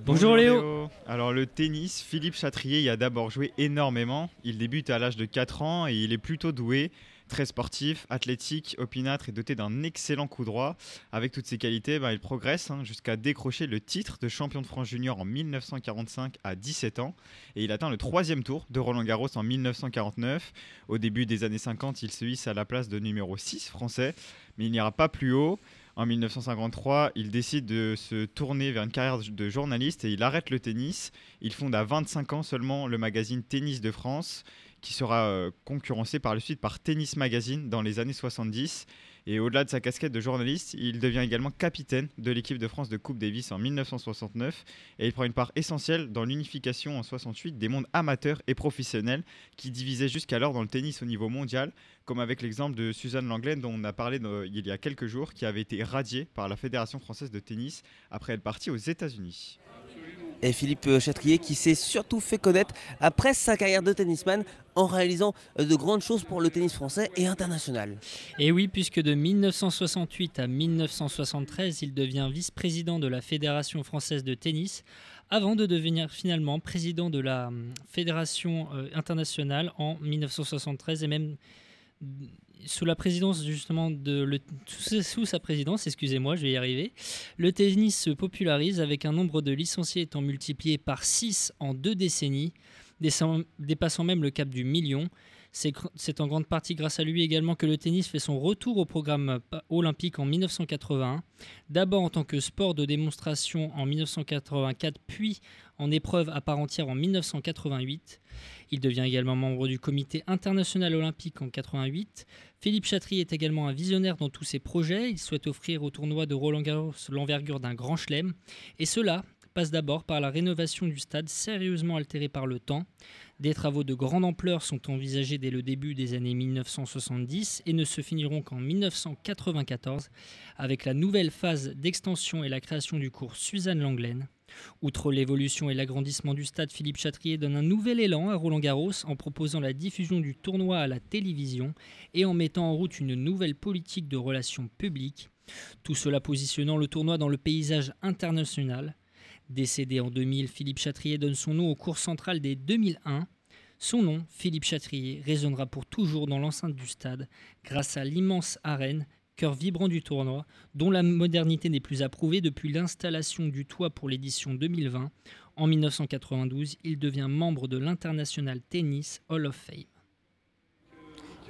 Bonjour, Léo. Alors le tennis, Philippe Chatrier y a d'abord joué énormément. Il débute à l'âge de 4 ans et il est plutôt doué. Très sportif, athlétique, opinâtre et doté d'un excellent coup droit. Avec toutes ses qualités, ben, il progresse hein, jusqu'à décrocher le titre de champion de France junior en 1945 à 17 ans. Et il atteint le troisième tour de Roland Garros en 1949. Au début des années 50, il se hisse à la place de numéro 6 français, mais il n'ira pas plus haut. En 1953, il décide de se tourner vers une carrière de journaliste et il arrête le tennis. Il fonde à 25 ans seulement le magazine Tennis de France qui sera euh, concurrencé par la suite par Tennis Magazine dans les années 70. Et au-delà de sa casquette de journaliste, il devient également capitaine de l'équipe de France de Coupe Davis en 1969 et il prend une part essentielle dans l'unification en 68 des mondes amateurs et professionnels qui divisaient jusqu'alors dans le tennis au niveau mondial, comme avec l'exemple de Suzanne Langlaine dont on a parlé il y a quelques jours, qui avait été radiée par la Fédération française de tennis après être partie aux États-Unis et Philippe Chatrier qui s'est surtout fait connaître après sa carrière de tennisman en réalisant de grandes choses pour le tennis français et international. Et oui, puisque de 1968 à 1973, il devient vice-président de la Fédération française de tennis avant de devenir finalement président de la Fédération internationale en 1973 et même sous la présidence justement de le, sous sa présidence, excusez-moi, je vais y arriver, le tennis se popularise avec un nombre de licenciés étant multiplié par 6 en deux décennies, dépassant même le cap du million. C'est en grande partie grâce à lui également que le tennis fait son retour au programme olympique en 1981, d'abord en tant que sport de démonstration en 1984, puis en épreuve à part entière en 1988. Il devient également membre du comité international olympique en 88. Philippe Chatry est également un visionnaire dans tous ses projets. Il souhaite offrir au tournoi de Roland Garros l'envergure d'un grand chelem. Et cela passe d'abord par la rénovation du stade sérieusement altéré par le temps. Des travaux de grande ampleur sont envisagés dès le début des années 1970 et ne se finiront qu'en 1994 avec la nouvelle phase d'extension et la création du cours Suzanne Langlaine. Outre l'évolution et l'agrandissement du stade, Philippe Chatrier donne un nouvel élan à Roland Garros en proposant la diffusion du tournoi à la télévision et en mettant en route une nouvelle politique de relations publiques. Tout cela positionnant le tournoi dans le paysage international. Décédé en 2000, Philippe Chatrier donne son nom au cours central des 2001. Son nom, Philippe Chatrier, résonnera pour toujours dans l'enceinte du stade grâce à l'immense arène cœur vibrant du tournoi, dont la modernité n'est plus approuvée depuis l'installation du toit pour l'édition 2020. En 1992, il devient membre de l'International Tennis Hall of Fame.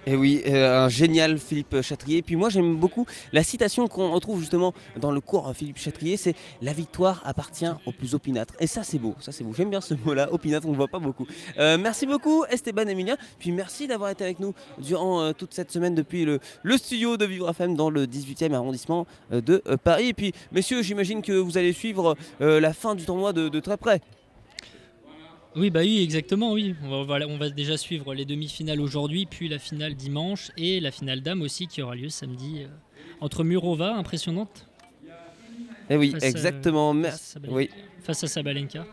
Et oui, euh, un génial Philippe Chatrier. Puis moi j'aime beaucoup la citation qu'on retrouve justement dans le cours Philippe Chatrier, c'est la victoire appartient au plus opinâtre. Et ça c'est beau, ça c'est beau. J'aime bien ce mot-là, opinâtre, on ne voit pas beaucoup. Euh, merci beaucoup Esteban Emilien. Puis merci d'avoir été avec nous durant euh, toute cette semaine depuis le, studio de Vivre FM dans le 18e arrondissement de Paris. Et puis messieurs, j'imagine que vous allez suivre la fin du tournoi de très près. Oui, bah oui, exactement, oui. On va, on va déjà suivre les demi-finales aujourd'hui, puis la finale dimanche et la finale dame aussi qui aura lieu samedi euh, entre Murova, impressionnante. Eh oui, exactement. Merci. Oui. Face à Sabalenka.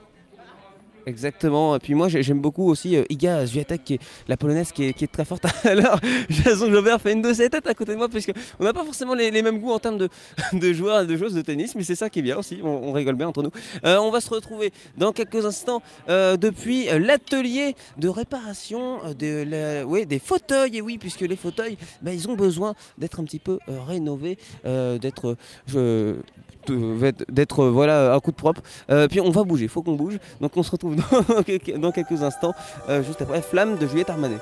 Exactement. Et puis moi j'aime beaucoup aussi euh, Iga Swiatek, qui est la polonaise qui est, très forte. [LAUGHS] Alors Jason Jobert fait une de ses têtes à côté de moi parce qu'on n'a pas forcément les, mêmes goûts en termes de, [LAUGHS] joueurs et de joueuses de tennis, mais c'est ça qui est bien aussi. On, rigole bien entre nous. Euh, on va se retrouver dans quelques instants euh, depuis l'atelier de réparation des fauteuils. Et oui, puisque les fauteuils, bah, ils ont besoin d'être un petit peu rénovés, d'être d'être voilà un coup de propre. puis on va bouger, faut qu'on bouge. Donc on se retrouve dans, [LAUGHS] quelques instants, euh, juste après Flamme de Juliette Armanet.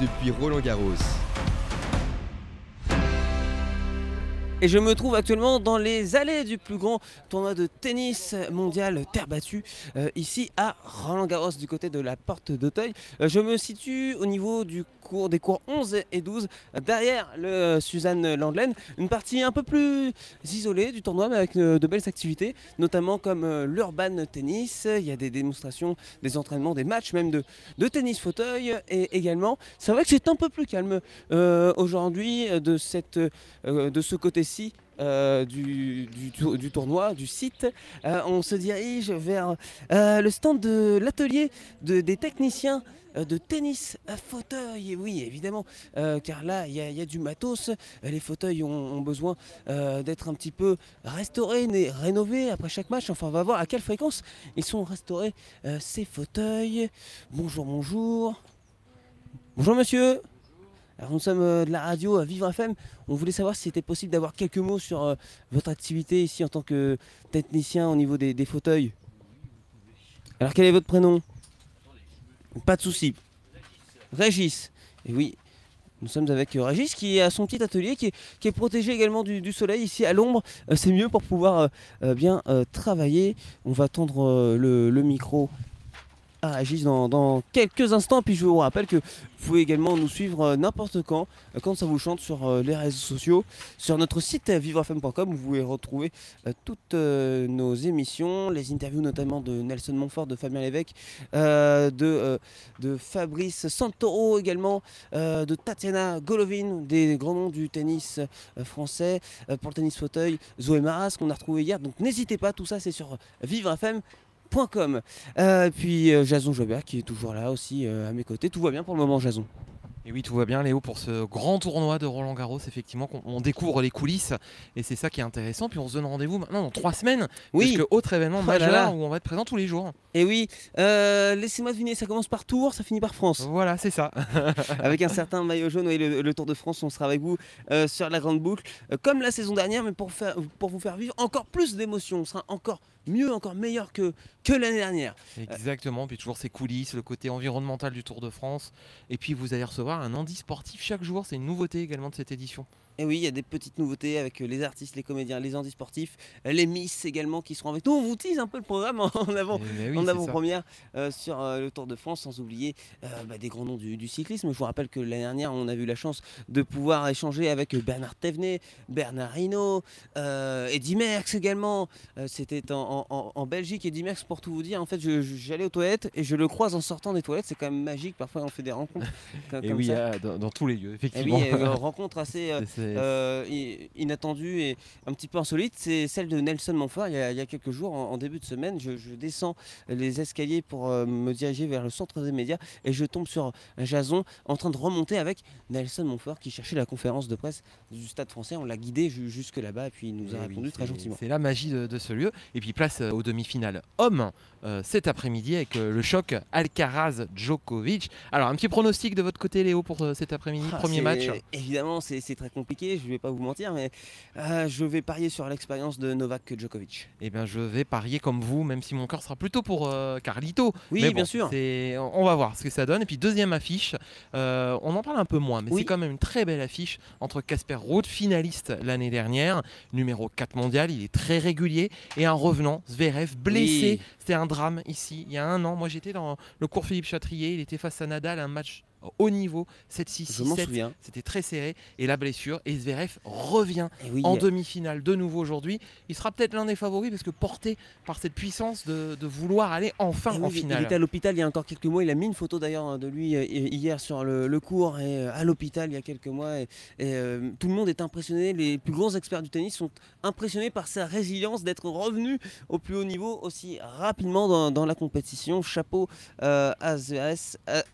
Depuis Roland Garros. Et je me trouve actuellement dans les allées du plus grand tournoi de tennis mondial terre battue, euh, ici à Roland Garros, du côté de la porte d'Auteuil. Euh, je me situe au niveau du des cours 11 et 12 derrière le Suzanne Landelaine. Une partie un peu plus isolée du tournoi mais avec euh, de belles activités, notamment comme euh, l'urban tennis. Il y a des démonstrations, des entraînements, des matchs même de, de tennis fauteuil et également. C'est vrai que c'est un peu plus calme aujourd'hui de, de ce côté-ci. Du, du, tournoi, du site. on se dirige vers le stand de l'atelier de, des techniciens euh, de tennis à fauteuil. oui, évidemment, euh, car là, il y, a du matos. Les fauteuils ont, besoin euh, d'être un petit peu restaurés, rénovés après chaque match. Enfin, on va voir à quelle fréquence ils sont restaurés, ces fauteuils. Bonjour, bonjour. Bonjour, monsieur. Alors nous sommes euh, de la radio à Vivre FM. On voulait savoir si c'était possible d'avoir quelques mots sur euh, votre activité ici en tant que technicien au niveau des, fauteuils. Alors quel est votre prénom? Pas de souci. Régis. Et oui, nous sommes avec euh, Régis qui a son petit atelier qui est, protégé également du, soleil ici à l'ombre. C'est mieux pour pouvoir bien travailler. On va tendre le micro à Régis dans, dans quelques instants. Puis je vous rappelle que vous pouvez également nous suivre euh, n'importe quand, euh, quand ça vous chante sur euh, les réseaux sociaux, sur notre site vivrefm.com. Vous pouvez retrouver toutes nos émissions, les interviews notamment de Nelson Montfort, de Fabien Lévesque, de, de Fabrice Santoro également, de Tatiana Golovin, des grands noms du tennis français, pour le tennis fauteuil, Zoé Maras qu'on a retrouvé hier. Donc n'hésitez pas, tout ça c'est sur vivrefm.com. Euh, puis euh, Jason Jobert qui est toujours là aussi euh, à mes côtés. Tout va bien pour le moment, Jason? Et oui, tout va bien, Léo, pour ce grand tournoi de Roland Garros, effectivement, qu'on on découvre les coulisses et c'est ça qui est intéressant. Puis on se donne rendez-vous maintenant dans trois semaines, Oui. puisque autre événement Oh là majeur là. où on va être présent tous les jours. Et oui, laissez-moi deviner, ça commence par Tours, ça finit par France. Voilà, c'est ça. [LAUGHS] avec un certain maillot jaune, oui, le, le Tour de France, on sera avec vous sur la grande boucle, comme la saison dernière, mais pour, faire, pour vous faire vivre encore plus d'émotions. On sera encore mieux, encore meilleur que, l'année dernière. Exactement, puis toujours ces coulisses, le côté environnemental du Tour de France. Et puis vous allez recevoir un indice sportif chaque jour, c'est une nouveauté également de cette édition. Et oui, il y a des petites nouveautés avec euh, les artistes, les comédiens, les handisportifs, euh, les Miss également qui seront avec nous. On vous tease un peu le programme [LAUGHS] en avant, oui, en avant-première euh, sur euh, le Tour de France, sans oublier euh, bah, des grands noms du, du cyclisme. Je vous rappelle que l'année dernière, on a eu la chance de pouvoir échanger avec Bernard Thévenet, Bernard Hinault, Eddy Merckx également. C'était en, en- en Belgique. Eddy Merckx, pour tout vous dire, en fait, j'allais aux toilettes et je le croise en sortant des toilettes. C'est quand même magique. Parfois, on fait des rencontres [LAUGHS] comme, Et comme oui, ça. euh, dans, dans tous les lieux, effectivement. oui, euh, [LAUGHS] rencontre assez euh, inattendue et un petit peu insolite, c'est celle de Nelson Montfort. Il y a, il y a quelques jours, en, en début de semaine, je, je descends les escaliers pour euh, me diriger vers le centre des médias et je tombe sur Jason en train de remonter avec Nelson Montfort qui cherchait la conférence de presse du Stade français. On l'a guidé ju- jusque là-bas et puis il nous a Eh oui, répondu très c'est- gentiment. C'est la magie de, de ce lieu. Et puis place euh, aux demi-finales hommes euh, cet après-midi avec euh, le choc Alcaraz-Djokovic. Alors un petit pronostic de votre côté Léo pour euh, cet après-midi, Ah, premier match? Évidemment, c'est très compliqué, je ne vais pas vous mentir, mais euh, je vais parier sur l'expérience de Novak Djokovic. Eh bien je vais parier comme vous, même si mon cœur sera plutôt pour euh, Carlito. Oui, Mais bien sûr. On va voir ce que ça donne. Et puis deuxième affiche, euh, on en parle un peu moins, mais Oui. c'est quand même une très belle affiche entre Casper Ruud, finaliste l'année dernière, numéro 4 mondial, il est très régulier, et un revenant, Zverev, blessé. Oui. C'était un drame ici, il y a un an. Moi j'étais dans le cours Philippe Chatrier, il était face à Nadal, un match haut niveau, 7-6, Je m'en 6-7. souviens. C'était très serré. Et la blessure, et Zverev revient oui, en demi-finale de nouveau aujourd'hui. Il sera peut-être l'un des favoris parce que porté par cette puissance de, de vouloir aller enfin Eh en finale. Il était à l'hôpital il y a encore quelques mois. Il a mis une photo d'ailleurs de lui euh, hi- hier sur le, le cours et euh, à l'hôpital il y a quelques mois. Et, et, euh, tout le monde est impressionné. Les plus grands experts du tennis sont impressionnés par sa résilience d'être revenu au plus haut niveau aussi rapidement dans, dans la compétition. Chapeau euh, à Zverev,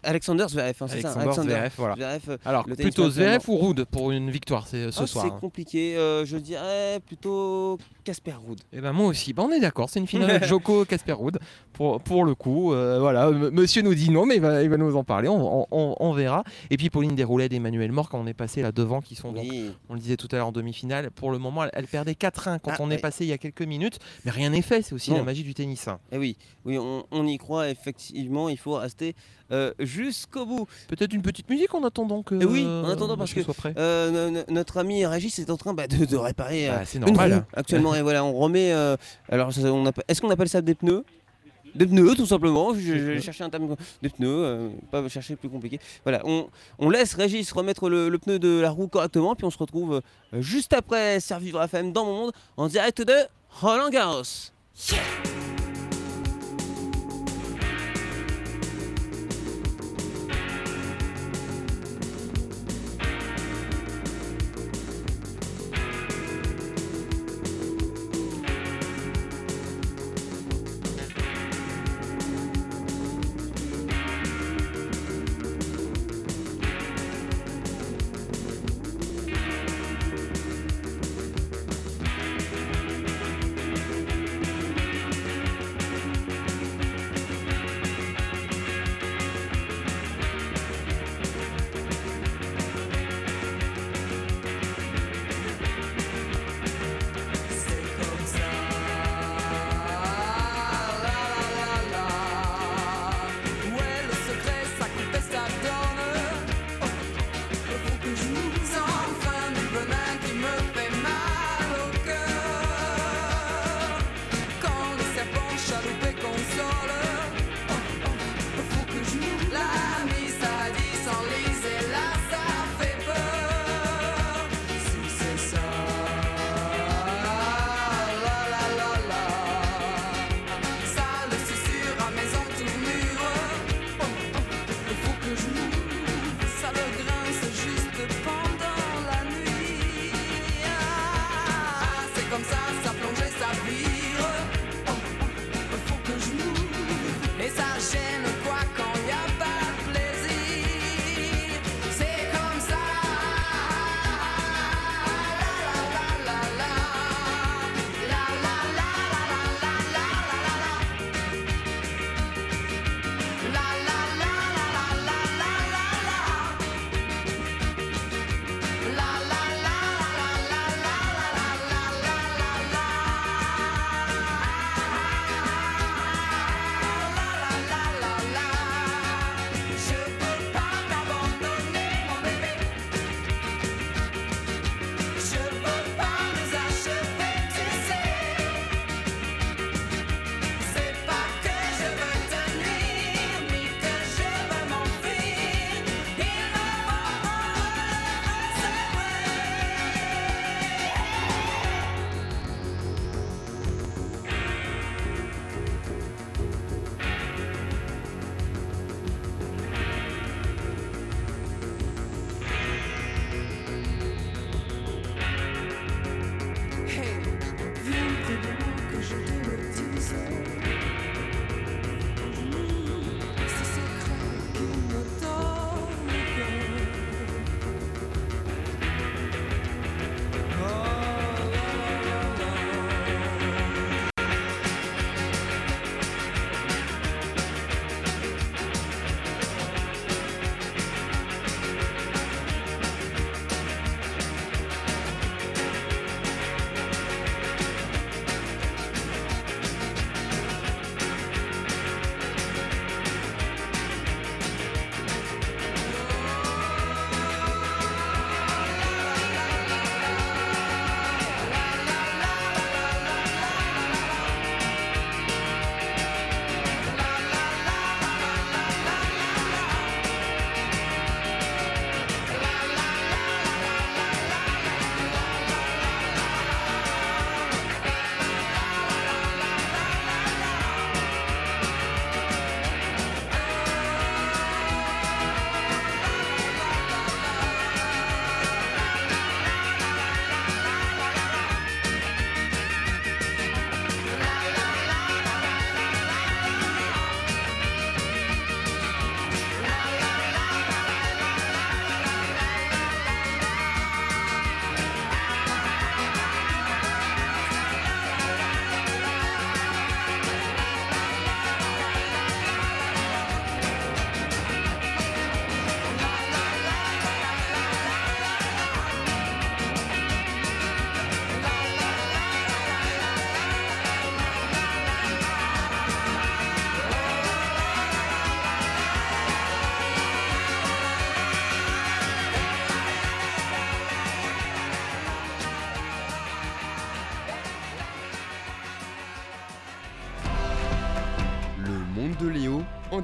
Alexander Zverev. hein, Alexander Zverev, voilà. Zverev, euh, Alors le plutôt. Zverev ou Ruud pour une victoire ce Ah, soir. C'est hein. compliqué. euh, je dirais plutôt Casper Ruud. Eh ben moi aussi, Ben, on est d'accord, c'est une finale [LAUGHS] Joko Casper Ruud pour, pour le coup. euh, voilà, monsieur nous dit non, mais il va, il va nous en parler, on, on- on verra. Et puis Pauline Desroulettes et Emmanuel Mort, quand on est passé là devant, qui sont donc, Oui. on le disait tout à l'heure en demi-finale, pour le moment, elle, elle perdait 4-1 quand Ah, on est ouais. passé il y a quelques minutes, mais rien n'est fait, c'est aussi Non. la magie du tennis. hein. Eh oui, oui, on, on y croit effectivement. Il faut rester jusqu'au bout. Peut-être une petite musique en attendant que. Eh oui, en attendant parce que soit prêt. euh, no- no- notre ami Régis est en train bah, de, de réparer Bah, euh, c'est une normal. roue actuellement. et voilà, on remet. euh, alors, on est-ce qu'on appelle ça des pneus? Des pneus tout simplement, je, chercher un terme des pneus, euh, pas chercher plus compliqué. Voilà, on, on laisse Régis remettre le, le pneu de la roue correctement, puis on se retrouve euh, juste après Servivre FM dans mon monde en direct de Roland Garros. l'onde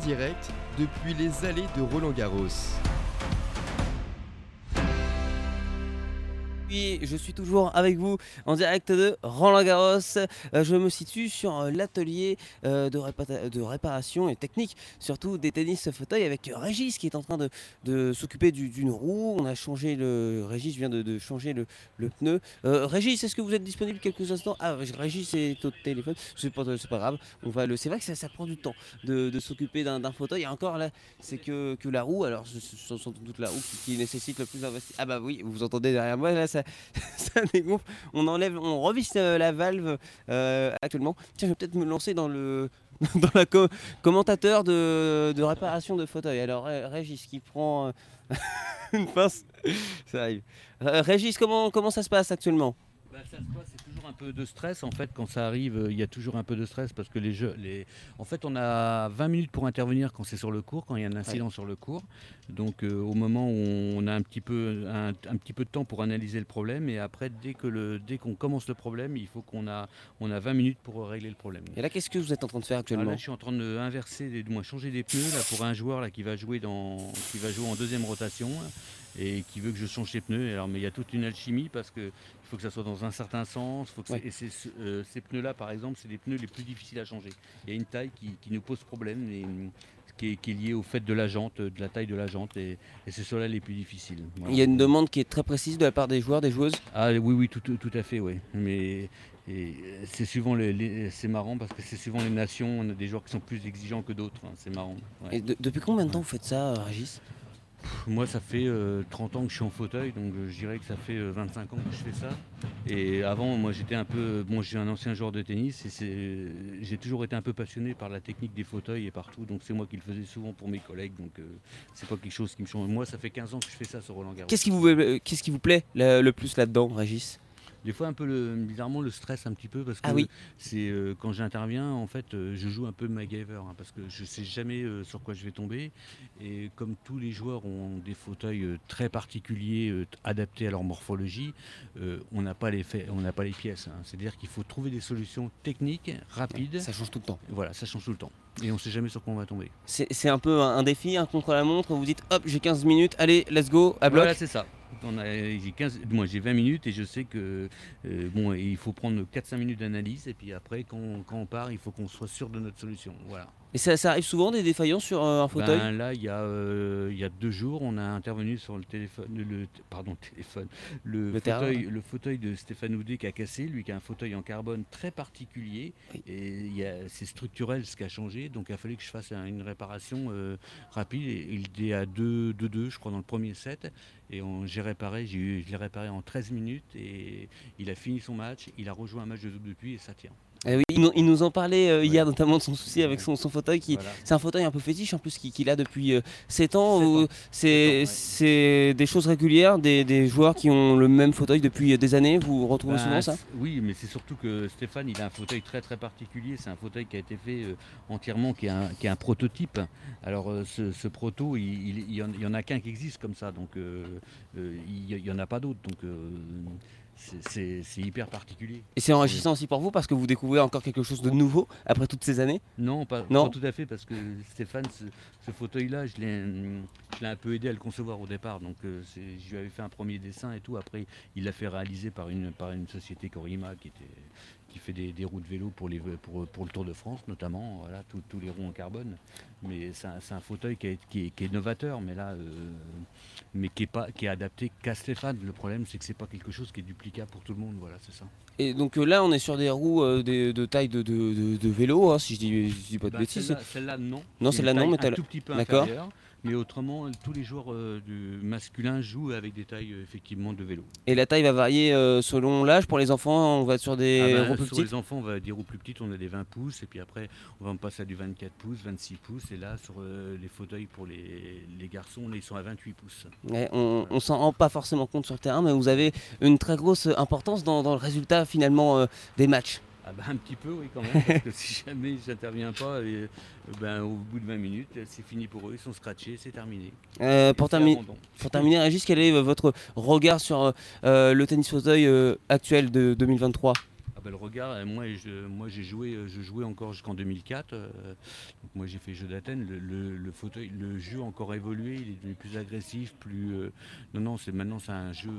direct, depuis les allées de Roland Garros. Je suis toujours avec vous en direct de Roland Garros. Euh, je me situe sur euh, l'atelier euh, de, réparation et technique, surtout des tennis fauteuils avec Régis qui est en train de, s'occuper d'une roue. On a changé le. Régis vient de, changer le, pneu. Régis, est-ce que vous êtes disponible quelques instants? Ah, Régis est au téléphone. C'est pas, pas grave. On va le. C'est vrai que ça, prend du temps de, s'occuper d'un fauteuil. Et encore là, c'est que, la roue. Alors, ce sans doute la roue qui, nécessite le plus d'investissement. Ah bah oui, vous entendez derrière moi là, ça, [LAUGHS] ça, dégonfle. On enlève, on revisse euh, la valve euh, actuellement. Tiens, je vais peut-être me lancer dans le [LAUGHS] dans la commentateur de, réparation de fauteuil. Alors Régis qui prend euh, [LAUGHS] une pince, ça arrive. Régis, comment comment ça se passe actuellement? Bah, ça se passe, c'est toujours un peu de stress en fait quand ça arrive. Il y a toujours un peu de stress parce que les jeux, les... en fait, on a 20 minutes pour intervenir quand c'est sur le cours, quand il y a un incident sur le cours. Donc, euh, au moment où on a un petit peu un, petit peu de temps pour analyser le problème, et après, dès que le, dès qu'on commence le problème, il faut qu'on a, on a 20 minutes pour régler le problème. Et là, qu'est-ce que vous êtes en train de faire actuellement? Là, Je suis en train de inverser, du moins changer des pneus là pour un joueur là qui va jouer dans, qui va jouer en deuxième rotation et qui veut que je change ses pneus. Alors, mais il y a toute une alchimie parce que faut que ça soit dans un certain sens. Faut que Et euh, ces pneus-là, par exemple, c'est les pneus les plus difficiles à changer. Il y a une taille qui, nous pose problème. Et, qui est, qui est, liée au fait de la jante, de la taille de la jante, et, c'est ceux-là les plus difficiles. Il y a une demande qui est très précise de la part des joueurs, des joueuses? Ah oui, oui, tout, tout, à fait, oui. Mais c'est souvent c'est marrant parce que c'est souvent les nations, on a des joueurs qui sont plus exigeants que d'autres, hein, c'est marrant. Et depuis combien de temps vous faites ça, Régis? Moi, ça fait 30 euh, ans que je suis en fauteuil, donc euh, je dirais que ça fait 25 euh, ans que je fais ça. Et avant, moi, j'étais un peu. Bon, j'ai un ancien joueur de tennis et j'ai toujours été un peu passionné par la technique des fauteuils et partout. Donc, c'est moi qui le faisais souvent pour mes collègues. Donc, c'est pas quelque chose qui me change. Moi, ça fait 15 ans que je fais ça sur Roland Garros. Qu'est-ce qui vous, qu'est-ce qui vous plaît le plus là-dedans, Régis? Des fois un peu le, bizarrement le stress un petit peu parce ah que c'est euh, quand j'interviens en fait euh, je joue un peu MacGyver hein, parce que je sais jamais euh, sur quoi je vais tomber. Et comme tous les joueurs ont des fauteuils très particuliers adaptés à leur morphologie on n'a pas les on n'a pas les pièces hein. c'est à dire qu'il faut trouver des solutions techniques rapides. Ça change tout le temps. Voilà ça change tout le temps. Et on sait jamais sur quoi on va tomber. C'est un peu un, défi un contre la montre vous dites hop j'ai 15 minutes. Allez let's go à bloc. Voilà c'est ça j'ai 15, moi j'ai 20 minutes et je sais que euh, bon, il faut prendre 4-5 minutes d'analyse et puis après quand, quand, on part, il faut qu'on soit sûr de notre solution. Voilà. Et ça, arrive souvent des défaillances sur euh, un fauteuil? ben, Là, il y, a, euh, il y a deux jours, on a intervenu sur le téléphone, le, pardon, téléphone, le, fauteuil, le fauteuil de Stéphane Houdet qui a cassé, lui qui a un fauteuil en carbone très particulier. Et c'est structurel ce qui a changé, donc il a fallu que je fasse une réparation rapide. Et il est à 2-2, je crois, dans le premier set. Et j'ai réparé, je l'ai réparé en 13 minutes et il a fini son match, il a rejoint un match de double depuis et ça tient. Eh oui, il, nous, en parlait euh, hier notamment de son souci avec son, fauteuil. Qui, C'est un fauteuil un peu fétiche en plus qu'il a depuis 7 euh, ans. C'est des choses régulières, des, joueurs qui ont le même fauteuil depuis des années. Vous retrouvez ben, souvent ça? Oui, mais c'est surtout que Stéphane, il a un fauteuil très très particulier. C'est un fauteuil qui a été fait euh, entièrement, qui est, un, qui est un prototype. Alors ce, proto, il, il, y en, a qu'un qui existe comme ça, donc il n'y en a pas d'autres. Donc c'est hyper particulier. Et c'est enrichissant aussi pour vous parce que vous découvrez encore quelque chose de nouveau après toutes ces années? Non, pas, tout à fait parce que Stéphane, ce, fauteuil-là, je l'ai un peu aidé à le concevoir au départ. Donc euh, je lui avais fait un premier dessin et tout. Après, il l'a fait réaliser par une, par une société Corima qui était qui fait des, des, roues de vélo pour, les, pour, pour, le Tour de France notamment, voilà, tous les roues en carbone. Mais c'est un, un, fauteuil qui est, qui, est, novateur, mais là, euh, mais qui est, pas, qui est adapté qu'à Stéphane. Le problème, c'est que c'est pas quelque chose qui est duplicable pour tout le monde, voilà, c'est ça. Et donc euh, là, on est sur des roues euh, de, taille de, de, de vélo, hein, si je dis, dis pas de bah, bêtises. Celle-là, non. Non, celle-là non, mais un tout petit peu inférieure. Mais autrement, tous les joueurs euh, du masculin jouent avec des tailles euh, effectivement de vélo. Et la taille va varier euh, selon l'âge Pour les enfants, on va sur des ah ben, roues plus petites Sur les enfants, on va dire roues plus petites, on a des 20 pouces. Et puis après, on va passer à du 24 pouces, 26 pouces. Et là, sur les fauteuils pour les, garçons, ils sont à 28 pouces. on ne s'en rend pas forcément compte sur le terrain, mais vous avez une très grosse importance dans, dans le résultat finalement des matchs. Ah ben, un petit peu, oui, quand même, parce que [LAUGHS] si jamais j'interviens pas, et, ben, au bout de 20 minutes, c'est fini pour eux, ils sont scratchés, c'est terminé. Euh, pour, pour, terminer, Régis, quel est votre regard sur euh, le tennis fauteuil euh, actuel de 2023 ah ben, le regard, euh, moi, je, moi j'ai joué, euh, je jouais encore jusqu'en 2004. donc moi j'ai fait jeu d'Athènes. Le, fauteuil, le jeu a encore évolué, il est devenu plus agressif, plus. non non, c'est maintenant c'est un jeu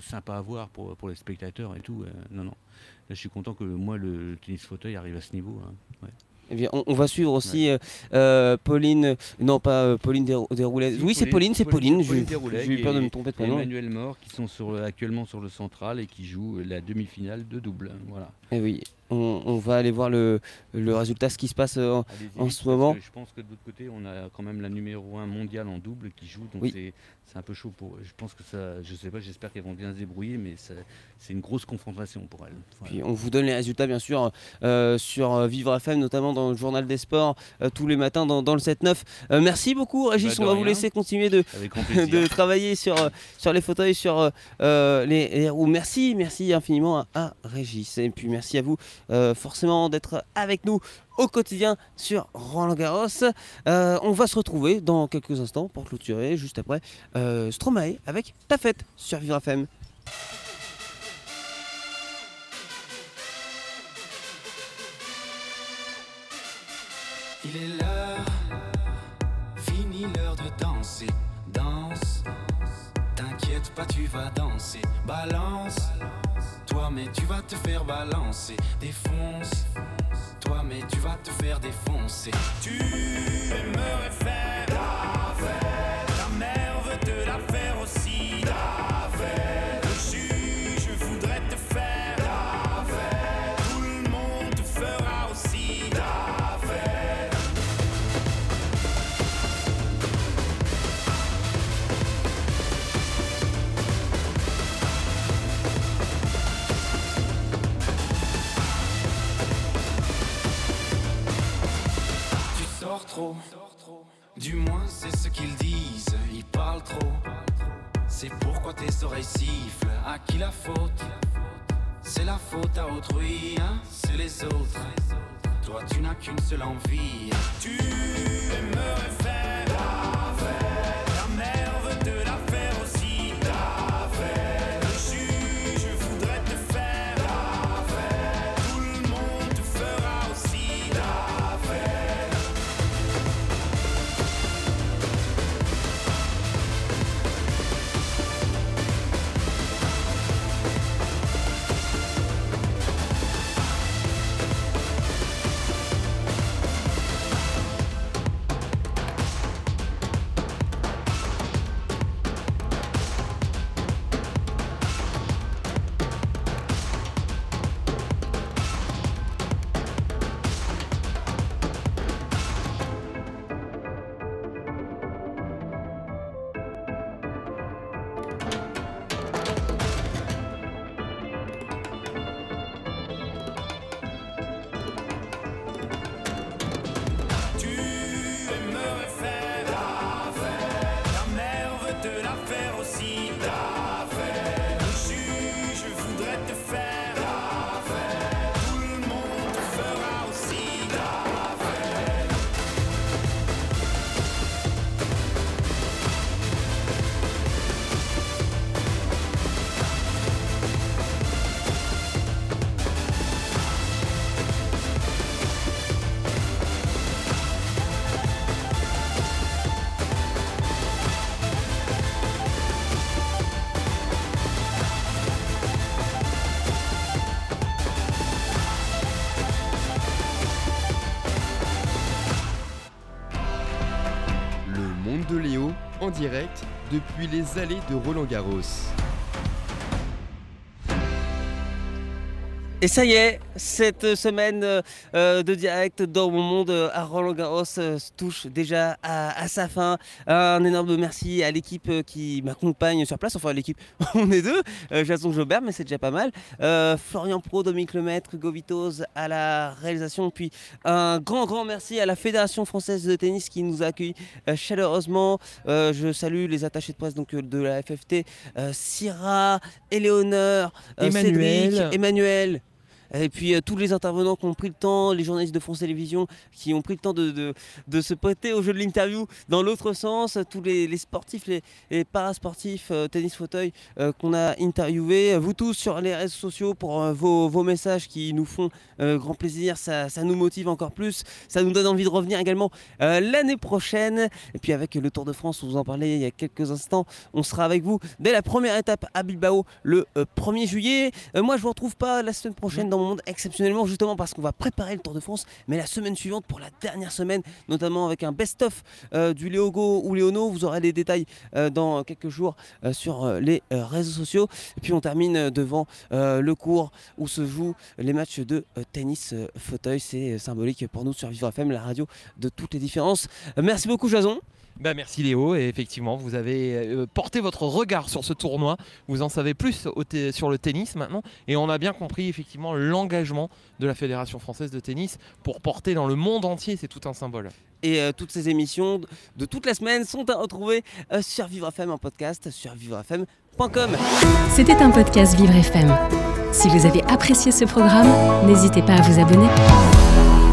sympa à voir pour, pour les spectateurs et tout. non non, là je suis content que moi le tennis fauteuil arrive à ce niveau. Hein, eh on, va suivre aussi euh, euh, Pauline, non pas euh, Pauline Desroulettes. oui, c'est Pauline, c'est Pauline. J'ai eu peur de me tromper de prénom. Emmanuel Mort qui sont sur, actuellement sur le central et qui jouent la demi-finale de double. Voilà. Et eh oui, on, va aller voir le, résultat, ce qui se passe en, ce moment. Je pense que de l'autre côté, on a quand même la numéro 1 mondiale en double qui joue. Donc c'est c'est un peu chaud pour. Je pense que ça, je sais pas, j'espère qu'elles vont bien se débrouiller, mais c'est une grosse confrontation pour elles. Puis on vous donne les résultats bien sûr euh, sur euh, Vivre FM, notamment dans le journal des sports euh, tous les matins dans, le 7-9. merci beaucoup Régis, bah, on va vous laisser continuer de, [LAUGHS] de travailler sur, sur les fauteuils, sur les, roues. Merci, merci infiniment à, à, Régis. Et puis merci à vous forcément d'être avec nous au quotidien sur Roland Garros. Euh, on va se retrouver dans quelques instants pour clôturer juste après euh, Stromae avec Ta fête sur Vivre FM. Il est l'heure, fini l'heure de danser, danse. T'inquiète pas, tu vas danser, balance. Toi, mais tu vas te faire balancer, défonce toi, mais tu vas te faire défoncer. Tu aimerais faire Du moins, c'est ce qu'ils disent, ils parlent trop. C'est pourquoi tes oreilles sifflent. À qui la faute? C'est la faute à autrui, hein? C'est les autres. Toi, tu n'as qu'une seule envie. Tu aimerais faire direct depuis les allées de Roland Garros. Et ça y est, cette semaine euh, de direct dans mon monde euh, à Roland Garros euh, touche déjà à, sa fin. Un énorme merci à l'équipe qui m'accompagne sur place. Enfin, l'équipe, [LAUGHS] on est deux. Jason Jobert, mais c'est déjà pas mal. Florian Pro, Dominique Lemaître, Govitos à la réalisation. Puis un grand, grand merci à la Fédération française de tennis qui nous accueille chaleureusement. je salue les attachés de presse donc, de la FFT, Syrah, Éléonore, Emmanuel. Emmanuel. Et puis tous les intervenants qui ont pris le temps, les journalistes de France Télévisions qui ont pris le temps de, de, se prêter au jeu de l'interview dans l'autre sens, tous les, sportifs, les, les parasportifs, tennis fauteuil qu'on a interviewés, vous tous sur les réseaux sociaux pour vos, vos, messages qui nous font grand plaisir, ça, ça, nous motive encore plus, ça nous donne envie de revenir également l'année prochaine. Et puis avec le Tour de France, on vous en parlait il y a quelques instants, on sera avec vous dès la première étape à Bilbao le 1er juillet. moi je vous retrouve pas la semaine prochaine dans mon exceptionnellement justement parce qu'on va préparer le Tour de France, mais la semaine suivante pour la dernière semaine, notamment avec un best-of du Léogo ou Léono. Vous aurez les détails dans quelques jours sur les réseaux sociaux. Puis on termine devant le cours où se jouent les matchs de tennis fauteuil. C'est symbolique pour nous sur Vivre FM, la radio de toutes les différences. Merci beaucoup Jason. Bah merci Léo, et effectivement vous avez euh, porté votre regard sur ce tournoi, vous en savez plus sur le tennis maintenant, et on a bien compris effectivement l'engagement de la Fédération française de tennis pour porter dans le monde entier, c'est tout un symbole. Et euh, toutes ces émissions de toute la semaine sont à retrouver euh, sur Vivre FM en podcast, sur vivrefm.com. C'était un podcast Vivre FM. Si vous avez apprécié ce programme, n'hésitez pas à vous abonner.